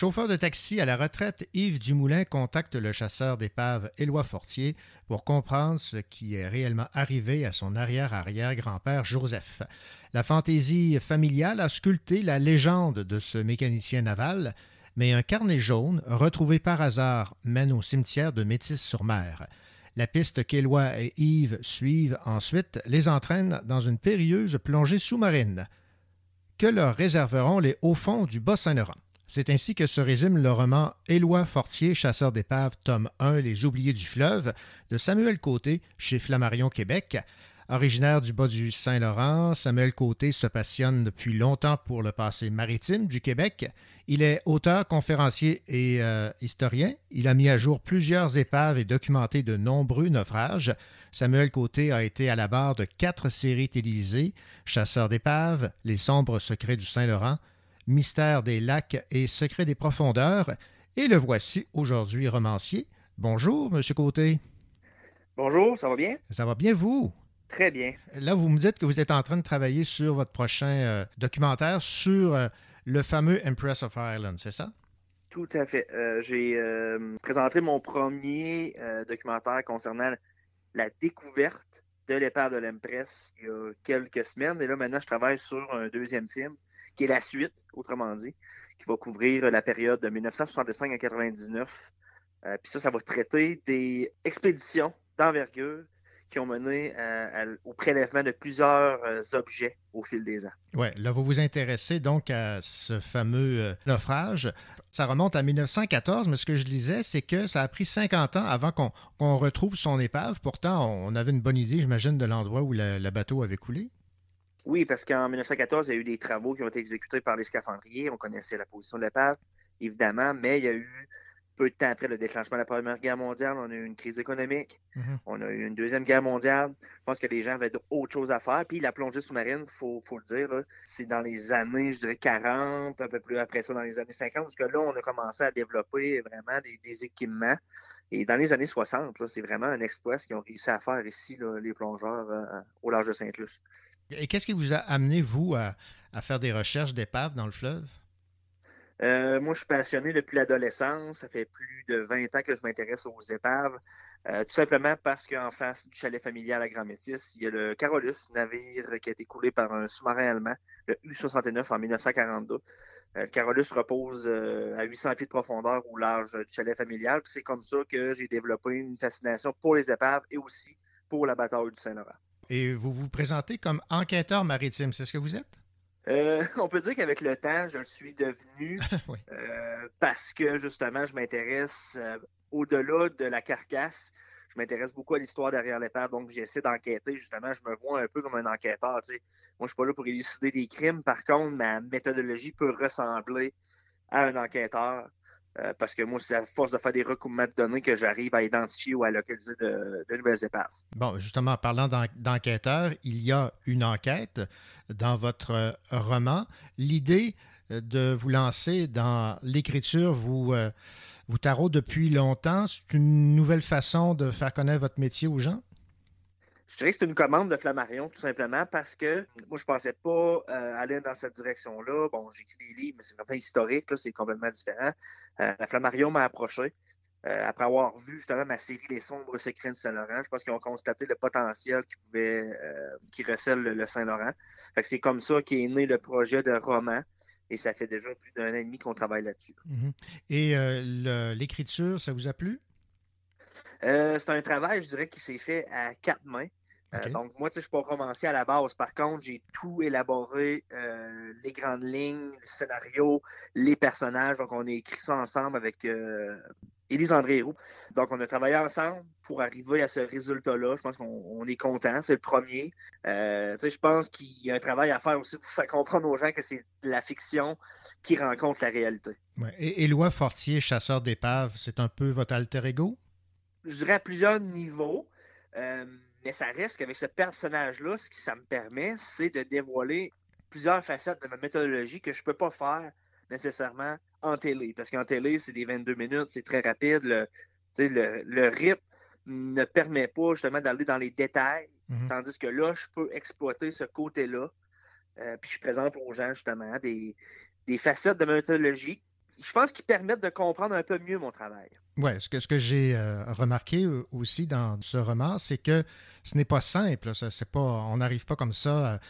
Chauffeur de taxi à la retraite, Yves Dumoulin contacte le chasseur d'épave Éloi Fortier pour comprendre ce qui est réellement arrivé à son arrière-arrière-grand-père Joseph. La fantaisie familiale a sculpté la légende de ce mécanicien naval, mais un carnet jaune, retrouvé par hasard, mène au cimetière de Métis-sur-Mer. La piste qu'Éloi et Yves suivent ensuite les entraîne dans une périlleuse plongée sous-marine que leur réserveront les hauts fonds du Bas-Saint-Laurent. C'est ainsi que se résume le roman Éloi Fortier, chasseur d'épave, tome 1, Les oubliés du fleuve, de Samuel Côté, chez Flammarion Québec. Originaire du bas du Saint-Laurent, Samuel Côté se passionne depuis longtemps pour le passé maritime du Québec. Il est auteur, conférencier et euh, historien. Il a mis à jour plusieurs épaves et documenté de nombreux naufrages. Samuel Côté a été à la barre de quatre séries télévisées Chasseur d'épaves, Les sombres secrets du Saint-Laurent, Mystère des lacs et Secrets des profondeurs. Et le voici aujourd'hui romancier. Bonjour, Monsieur Côté. Bonjour, ça va bien? Ça va bien, vous? Très bien. Là, vous me dites que vous êtes en train de travailler sur votre prochain euh, documentaire sur euh, le fameux Empress of Ireland, c'est ça? Tout à fait. Euh, J'ai présenté mon premier documentaire concernant la découverte de l'épave de l'Empress il y a quelques semaines. Et là, maintenant, je travaille sur un deuxième film, qui est la suite, autrement dit, qui va couvrir la période de 1965 à 99. Euh, Puis ça, ça va traiter des expéditions d'envergure qui ont mené euh, au prélèvement de plusieurs euh, objets au fil des ans. Oui, là, vous vous intéressez donc à ce fameux euh, naufrage. Ça remonte à 1914, mais ce que je disais, c'est que ça a pris 50 ans avant qu'on retrouve son épave. Pourtant, on avait une bonne idée, j'imagine, de l'endroit où le bateau avait coulé. Oui, parce qu'en 1914, il y a eu des travaux qui ont été exécutés par les scaphandriers. On connaissait la position de l'épave, évidemment, mais il y a eu, peu de temps après le déclenchement de la Première Guerre mondiale, on a eu une crise économique, on a eu une Deuxième Guerre mondiale. Je pense que les gens avaient autre chose à faire. Puis la plongée sous-marine, il faut, faut le dire, c'est dans les années, je dirais, 40, un peu plus après ça, dans les années 50, parce que là, on a commencé à développer vraiment des, des équipements. Et dans les années 60, là, c'est vraiment un exploit ce qu'ils ont réussi à faire ici, là, les plongeurs euh, au large de Sainte-Luce. Et qu'est-ce qui vous a amené, vous, à, faire des recherches d'épaves dans le fleuve? Euh, moi, je suis passionné depuis l'adolescence. Ça fait plus de 20 ans que je m'intéresse aux épaves. Euh, tout simplement parce qu'en face du chalet familial à Grand Métis, il y a le Carolus, navire qui a été coulé par un sous-marin allemand, le U-69 en 1942. Euh, le Carolus repose euh, à 800 pieds de profondeur au large du chalet familial. C'est comme ça que j'ai développé une fascination pour les épaves et aussi pour la bataille du Saint-Laurent. Et vous vous présentez comme enquêteur maritime, c'est ce que vous êtes? Euh, on peut dire qu'avec le temps, je le suis devenu euh, parce que justement, je m'intéresse euh, au-delà de la carcasse. Je m'intéresse beaucoup à l'histoire derrière l'épave, donc j'essaie d'enquêter. Justement, je me vois un peu comme un enquêteur. tu sais. Moi, je suis pas là pour élucider des crimes. Par contre, ma méthodologie peut ressembler à un enquêteur. Euh, parce que moi, c'est à force de faire des recoupements de données que j'arrive à identifier ou à localiser de, de nouvelles épaves. Bon, justement, en parlant d'en- d'enquêteur, il y a une enquête dans votre euh, roman. L'idée euh, de vous lancer dans l'écriture vous, vous taraude depuis longtemps. C'est une nouvelle façon de faire connaître votre métier aux gens? Je dirais que c'est une commande de Flammarion, tout simplement, parce que moi, je pensais pas euh, aller dans cette direction-là. Bon, j'écris des livres, mais c'est vraiment historique, c'est complètement différent. Euh, la Flammarion m'a approché. euh, après avoir vu justement ma série Les sombres secrets de Saint-Laurent, je pense qu'ils ont constaté le potentiel qui pouvait, qui recèle le, le Saint-Laurent. C'est comme ça qu'est né le projet de roman. Et ça fait déjà plus d'un an et demi qu'on travaille là-dessus. Mhm. Et euh, l'écriture, ça vous a plu? Euh, c'est un travail, je dirais, qui s'est fait à quatre mains. Euh, OK. donc, moi, tu sais, je suis pas romancier à la base. Par contre, j'ai tout élaboré, euh, les grandes lignes, le scénario, les personnages. Donc, on a écrit ça ensemble avec euh, Élise André Héroux. Donc, on a travaillé ensemble pour arriver à ce résultat-là. Je pense qu'on on est content. C'est le premier. Euh, tu sais, je pense qu'il y a un travail à faire aussi pour faire comprendre aux gens que c'est la fiction qui rencontre la réalité. Ouais. Et Éloi Fortier, chasseur d'épaves, c'est un peu votre alter ego? je dirais à plusieurs niveaux. Mais ça reste qu'avec ce personnage-là, ce qui ça me permet, c'est de dévoiler plusieurs facettes de ma méthodologie que je ne peux pas faire nécessairement en télé. Parce qu'en télé, c'est des 22 minutes, c'est très rapide. Le, le, le rythme ne permet pas justement d'aller dans les détails. Mhm. Tandis que là, je peux exploiter ce côté-là. Euh, puis je présente aux gens justement des, des facettes de ma méthodologie. Je pense qu'ils permettent de comprendre un peu mieux mon travail. Oui, ce que, ce que j'ai euh, remarqué euh, aussi dans ce roman, c'est que ce n'est pas simple. Ça, c'est pas, on n'arrive pas comme ça à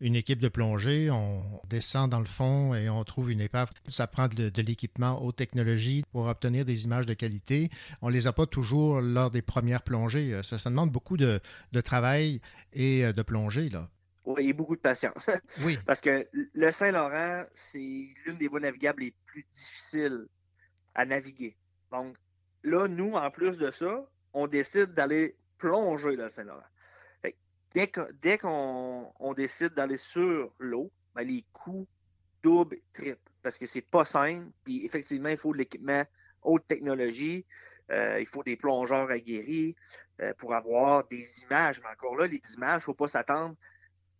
une équipe de plongée, on descend dans le fond et on trouve une épave. Ça prend de, de l'équipement haute technologie pour obtenir des images de qualité. On ne les a pas toujours lors des premières plongées. Euh, Ça, ça demande beaucoup de, de travail et euh, de plongée. Là. Oui, et beaucoup de patience. Oui. Parce que le Saint-Laurent, c'est l'une des voies navigables les plus difficiles à naviguer. Donc, là, nous, en plus de ça, on décide d'aller plonger dans le Saint-Laurent. Dès qu'on on décide d'aller sur l'eau, ben, les coûts doublent, triplent. Parce que c'est pas simple. Puis effectivement, il faut de l'équipement haute technologie. Euh, il faut des plongeurs aguerris euh, pour avoir des images. Mais encore là, les images, il ne faut pas s'attendre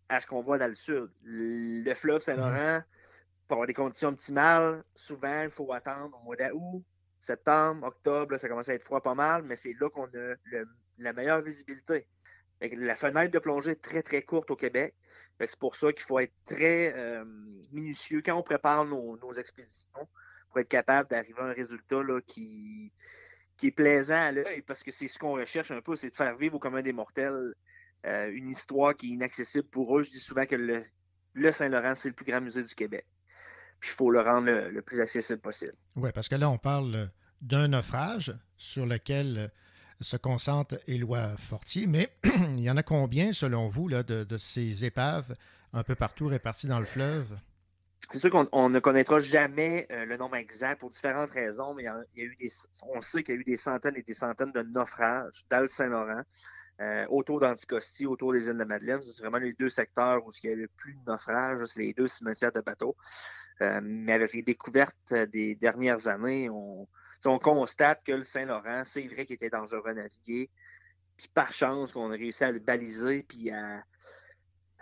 à ce qu'on voit dans le sud. Le fleuve Saint-Laurent, pour avoir des conditions optimales, souvent, il faut attendre au mois d'août, septembre, octobre, ça commence à être froid pas mal, mais c'est là qu'on a la meilleure visibilité. La fenêtre de plongée est très, très courte au Québec. C'est pour ça qu'il faut être très euh, minutieux quand on prépare nos, expéditions pour être capable d'arriver à un résultat là, qui, est plaisant à l'œil, parce que c'est ce qu'on recherche un peu, c'est de faire vivre au commun des mortels euh, une histoire qui est inaccessible pour eux. Je dis souvent que le Saint-Laurent, c'est le plus grand musée du Québec. Puis il faut le rendre le, le plus accessible possible. Oui, parce que là, on parle euh, d'un naufrage sur lequel euh, se concentre Éloi Fortier, mais il y en a combien, selon vous, là, de, de ces épaves un peu partout réparties dans le fleuve? C'est sûr qu'on on ne connaîtra jamais euh, le nombre exact pour différentes raisons, mais il y a, il y a eu des, on sait qu'il y a eu des centaines et des centaines de naufrages dans le Saint-Laurent, euh, autour d'Anticosti, autour des îles de Madeleine. C'est vraiment les deux secteurs où il y a le plus de naufrages. C'est les deux cimetières de bateaux. Euh, mais avec les découvertes des dernières années, on, on constate que le Saint-Laurent, c'est vrai qu'il était dangereux à naviguer. Puis par chance qu'on a réussi à le baliser puis à,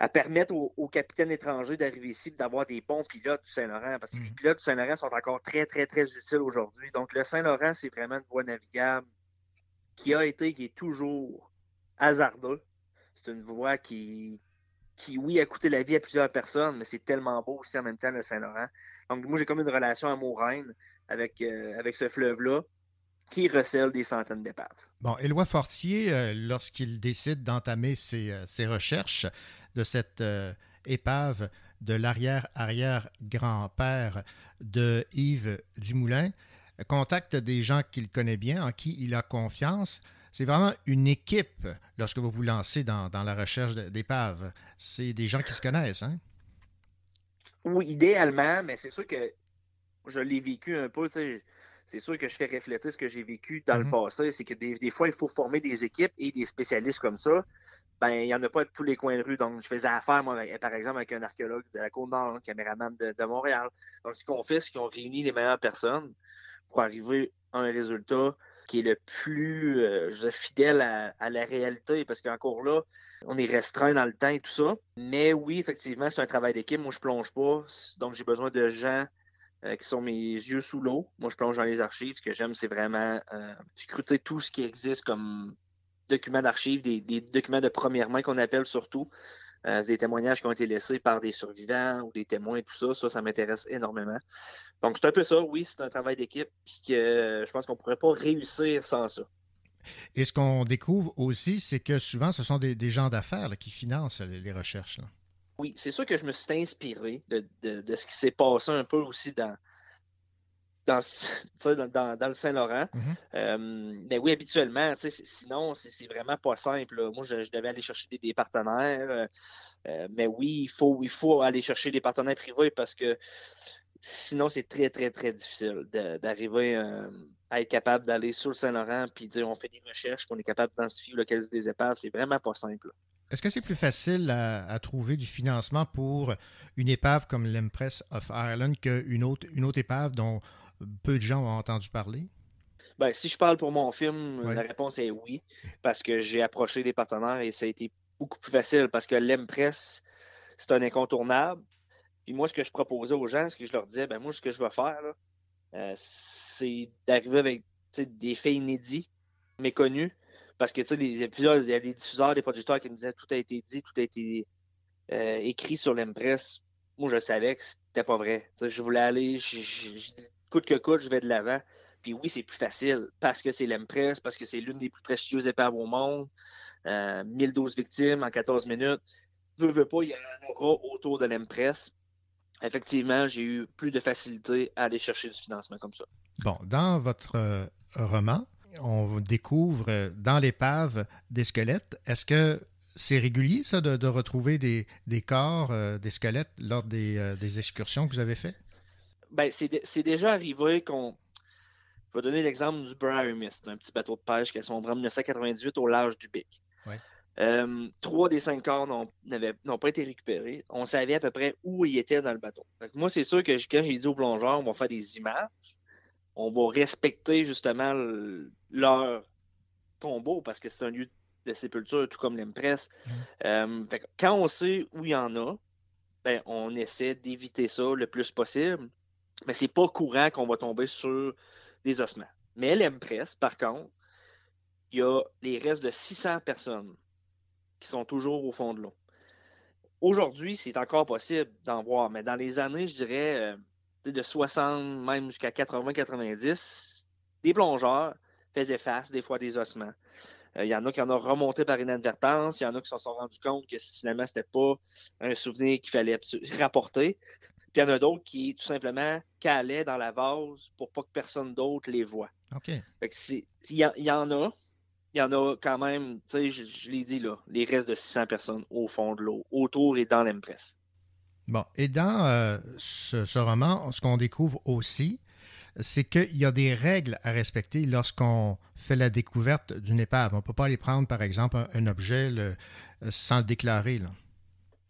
à permettre aux, aux capitaines étrangers d'arriver ici d'avoir des bons pilotes du Saint-Laurent. Parce que les pilotes du Saint-Laurent sont encore très, très, très utiles aujourd'hui. Donc, le Saint-Laurent, c'est vraiment une voie navigable qui a été, qui est toujours hasardeux. C'est une voie qui, qui, oui, a coûté la vie à plusieurs personnes, mais c'est tellement beau aussi en même temps, le Saint-Laurent. Donc, moi, j'ai comme une relation amoureuse avec, euh, avec ce fleuve-là qui recèle des centaines d'épaves. Bon, Éloi Fortier, euh, lorsqu'il décide d'entamer ses, euh, ses recherches de cette épave de l'arrière-arrière-grand-père de Yves Dumoulin, contacte des gens qu'il connaît bien, en qui il a confiance. C'est vraiment une équipe lorsque vous vous lancez dans, dans la recherche d'épaves. C'est des gens qui se connaissent, hein? Oui, idéalement, mais c'est sûr que je l'ai vécu un peu. C'est sûr que je fais refléter ce que j'ai vécu dans le Mhm. passé. C'est que des, des fois, il faut former des équipes et des spécialistes comme ça. Ben, il n'y en a pas de tous les coins de rue. Donc, je faisais affaire, moi, avec- par exemple, avec un archéologue de la Côte-Nord, un caméraman de, de Montréal. Donc, ce qu'on fait, c'est qu'on réunit les meilleures personnes pour arriver à un résultat qui est le plus euh, fidèle à, la réalité. Parce qu'encore là, on est restreint dans le temps et tout ça. Mais oui, effectivement, c'est un travail d'équipe. Moi, je plonge pas. Donc, j'ai besoin de gens euh, qui sont mes yeux sous l'eau. Moi, je plonge dans les archives. Ce que j'aime, c'est vraiment euh, scruter tout ce qui existe comme documents d'archives, des documents de première main qu'on appelle surtout. Euh, des témoignages qui ont été laissés par des survivants ou des témoins et tout ça. Ça, ça m'intéresse énormément. Donc, c'est un peu ça. Oui, c'est un travail d'équipe. Puis que euh, je pense qu'on ne pourrait pas réussir sans ça. Et ce qu'on découvre aussi, c'est que souvent, ce sont des, des gens d'affaires qui financent les, les recherches. là. Oui, c'est sûr que je me suis inspiré de, de- de ce qui s'est passé un peu aussi dans, dans, dans, dans- le Saint-Laurent. Euh, mais oui, habituellement, sinon, c'est c'est vraiment pas simple. là. Moi, je, je devais aller chercher des, des partenaires. euh, euh, mais oui, il faut, il faut aller chercher des partenaires privés parce que sinon, c'est très, très, très difficile d'arriver euh, à être capable d'aller sur le Saint-Laurent puis dire on fait des recherches, qu'on est capable d'identifier localiser des épaves. C'est vraiment pas simple. Est-ce que c'est plus facile à, à trouver du financement pour une épave comme l'Empress of Ireland qu'une autre, une autre épave dont peu de gens ont entendu parler? Ben, si je parle pour mon film, Ouais. la réponse est oui, parce que j'ai approché des partenaires et ça a été beaucoup plus facile parce que l'Empress, c'est un incontournable. Puis moi, ce que je proposais aux gens, ce que je leur disais, ben moi, ce que je vais faire, euh, c'est d'arriver avec des faits inédits, méconnus, parce que tu sais, les épisodes, il y a des diffuseurs, des producteurs qui me disaient tout a été dit, tout a été euh, écrit sur l'Empress. Moi, je savais que c'était pas vrai. Je voulais aller, je, je- coûte que coûte, je vais de l'avant. Puis oui, c'est plus facile parce que c'est l'Empress, parce que c'est l'une des plus prestigieuses épaves au monde. Euh, 1012 victimes en 14 minutes. Veux, veux pas, il y en aura autour de l'Empress. Effectivement, j'ai eu plus de facilité à aller chercher du financement comme ça. Bon, dans votre euh, roman, on découvre euh, dans l'épave des squelettes. Est-ce que c'est régulier, ça, de, retrouver des, corps, euh, des squelettes lors des, euh, des excursions que vous avez faites? Ben, c'est dé- c'est déjà arrivé qu'on. Je vais donner l'exemple du Briar Mist, un petit bateau de pêche qui a sombré en 1998 au large du Bic. Ouais. Euh, trois des cinq corps n'ont pas été récupérés. On savait à peu près où ils étaient dans le bateau. Moi, c'est sûr que quand j'ai dit aux plongeurs, on va faire des images, on va respecter justement le- leur tombeau parce que c'est un lieu de sépulture, tout comme l'Empress. Euh, fait que quand on sait où il y en a, ben, on essaie d'éviter ça le plus possible. Mais c'est pas courant qu'on va tomber sur des ossements. Mais l'Empress, par contre, il y a les restes de 600 personnes qui sont toujours au fond de l'eau. Aujourd'hui, c'est encore possible d'en voir, mais dans les années, je dirais, euh, de 60, même jusqu'à 80-90, des plongeurs faisaient face des fois à des ossements. Euh, Il y en a qui en ont remonté par inadvertance, il y en a qui se sont rendus compte que finalement, c'était pas un souvenir qu'il fallait rapporter. Puis il y en a d'autres qui, tout simplement, calaient dans la vase pour pas que personne d'autre les voit. OK. Il y, en- il y en a, il y en a quand même, tu sais, je, je l'ai dit là, les restes de 600 personnes au fond de l'eau, autour et dans l'Empress. Bon, et dans euh, ce, ce roman, ce qu'on découvre aussi, c'est qu'il y a des règles à respecter lorsqu'on fait la découverte d'une épave. On ne peut pas aller prendre, par exemple, un, un objet le- sans le déclarer. là.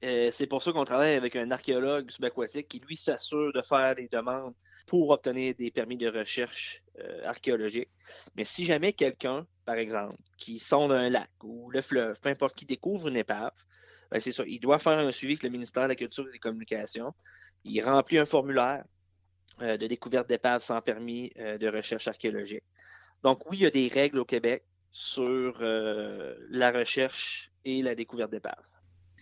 Euh, c'est pour ça qu'on travaille avec un archéologue subaquatique qui, lui, s'assure de faire des demandes pour obtenir des permis de recherche euh, archéologique. Mais si jamais quelqu'un, par exemple, qui sonde un lac ou le fleuve, peu importe qui découvre une épave, ben, c'est ça, il doit faire un suivi avec le ministère de la Culture et des Communications. Il remplit un formulaire euh, de découverte d'épave sans permis de recherche archéologique. Donc oui, il y a des règles au Québec sur la recherche et la découverte d'épaves.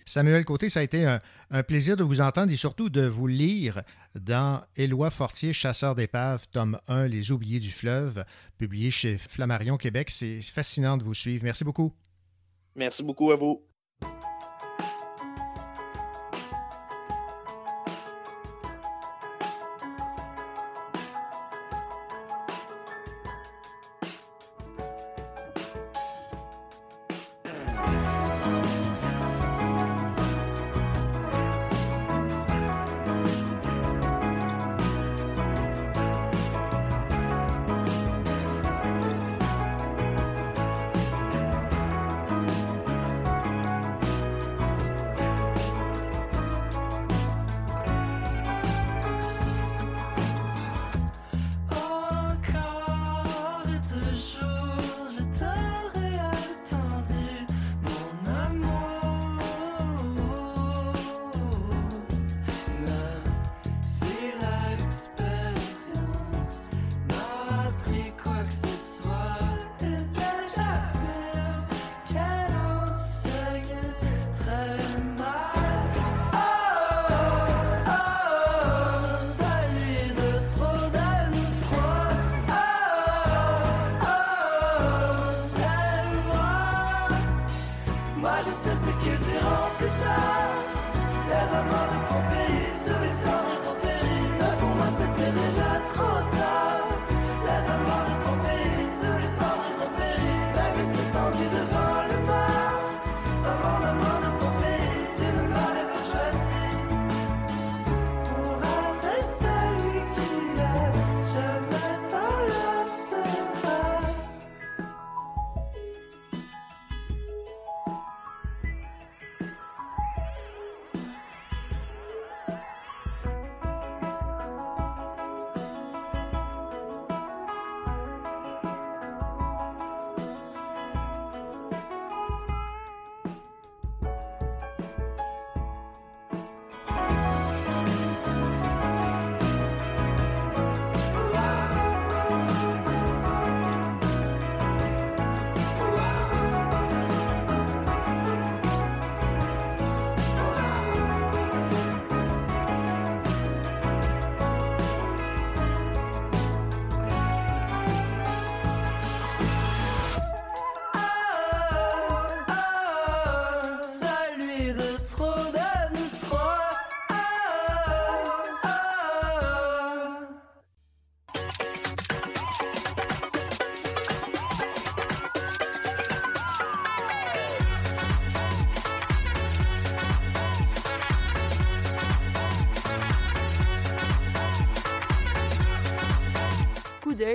Samuel Côté, ça a été un, plaisir de vous entendre et surtout de vous lire dans Éloi Fortier, Chasseur d'épaves, tome 1, Les oubliés du fleuve, publié chez Flammarion Québec. C'est fascinant de vous suivre. Merci beaucoup. Merci beaucoup à vous.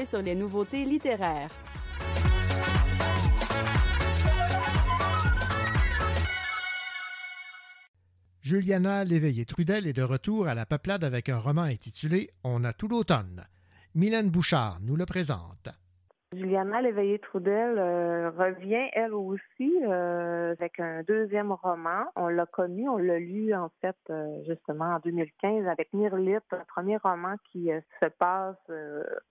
Sur les nouveautés littéraires. Juliana Léveillé-Trudel est de retour à la peuplade avec un roman intitulé On a tout l'automne. Mylène Bouchard nous le présente. Juliana Léveillé-Trudel euh, revient, elle aussi, euh, avec un deuxième roman. On l'a connu, on l'a lu, en fait, euh, justement, en 2015 avec Mirlite, un premier roman qui se passe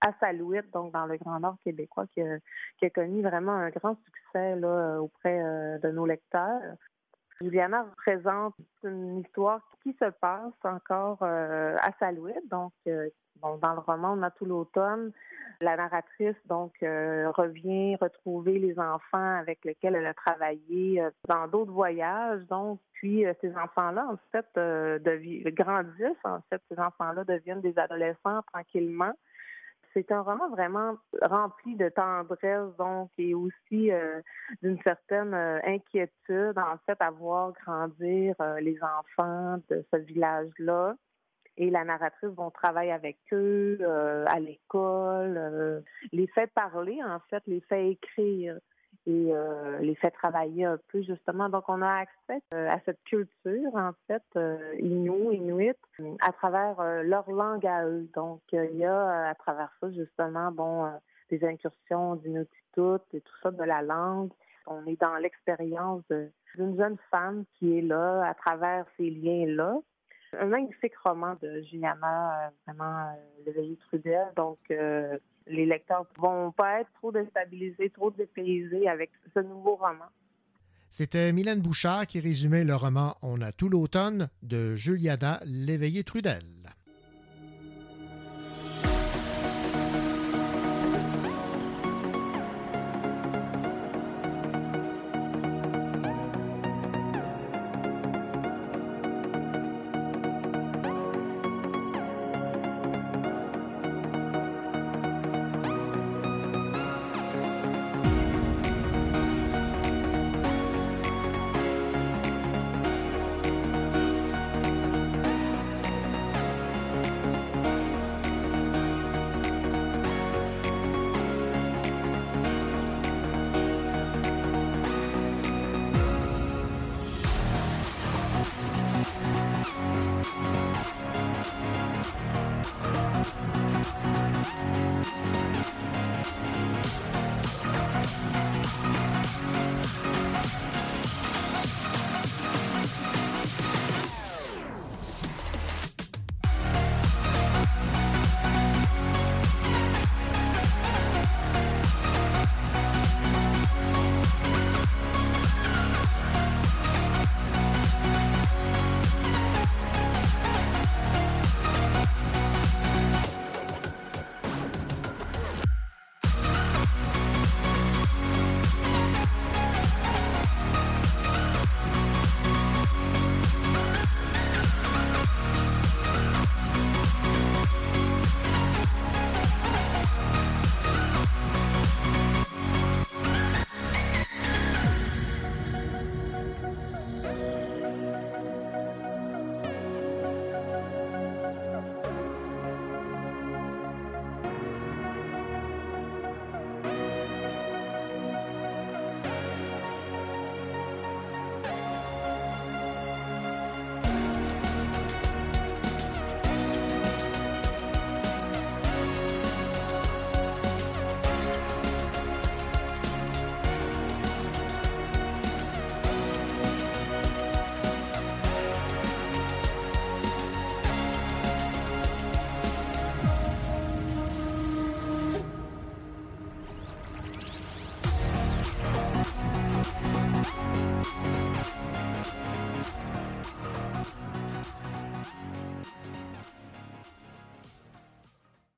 à Salouette, donc dans le Grand Nord québécois, qui a, connu vraiment un grand succès auprès de nos lecteurs. Juliana représente une histoire qui se passe encore euh, à Salouette. Donc, euh, dans le roman, on a tout l'automne. La narratrice, donc, euh, revient retrouver les enfants avec lesquels elle a travaillé dans d'autres voyages. Donc, puis ces enfants-là, en fait, grandissent. En fait, ces enfants-là deviennent des adolescents tranquillement. C'est un roman vraiment rempli de tendresse, donc, et aussi euh, d'une certaine euh, inquiétude, en fait, à voir grandir euh, les enfants de ce village-là. Et la narratrice vont travailler avec eux à l'école, les fait parler, en fait, les fait écrire et euh, les fait travailler un peu, justement. Donc, on a accès euh, à cette culture, en fait, euh, Innu, Inuit, à travers leur langue à eux. Donc, il y a à travers ça, justement, bon, des incursions d'inutitude et tout ça de la langue. On est dans l'expérience d'une jeune femme qui est là à travers ces liens-là. Un magnifique roman de euh, vraiment euh, Léveillé Trudel. Donc, les lecteurs vont pas être trop déstabilisés, trop dépaysés avec ce nouveau roman. C'était Mylène Bouchard qui résumait le roman On a tout l'automne de Juliana Léveillé-Trudel.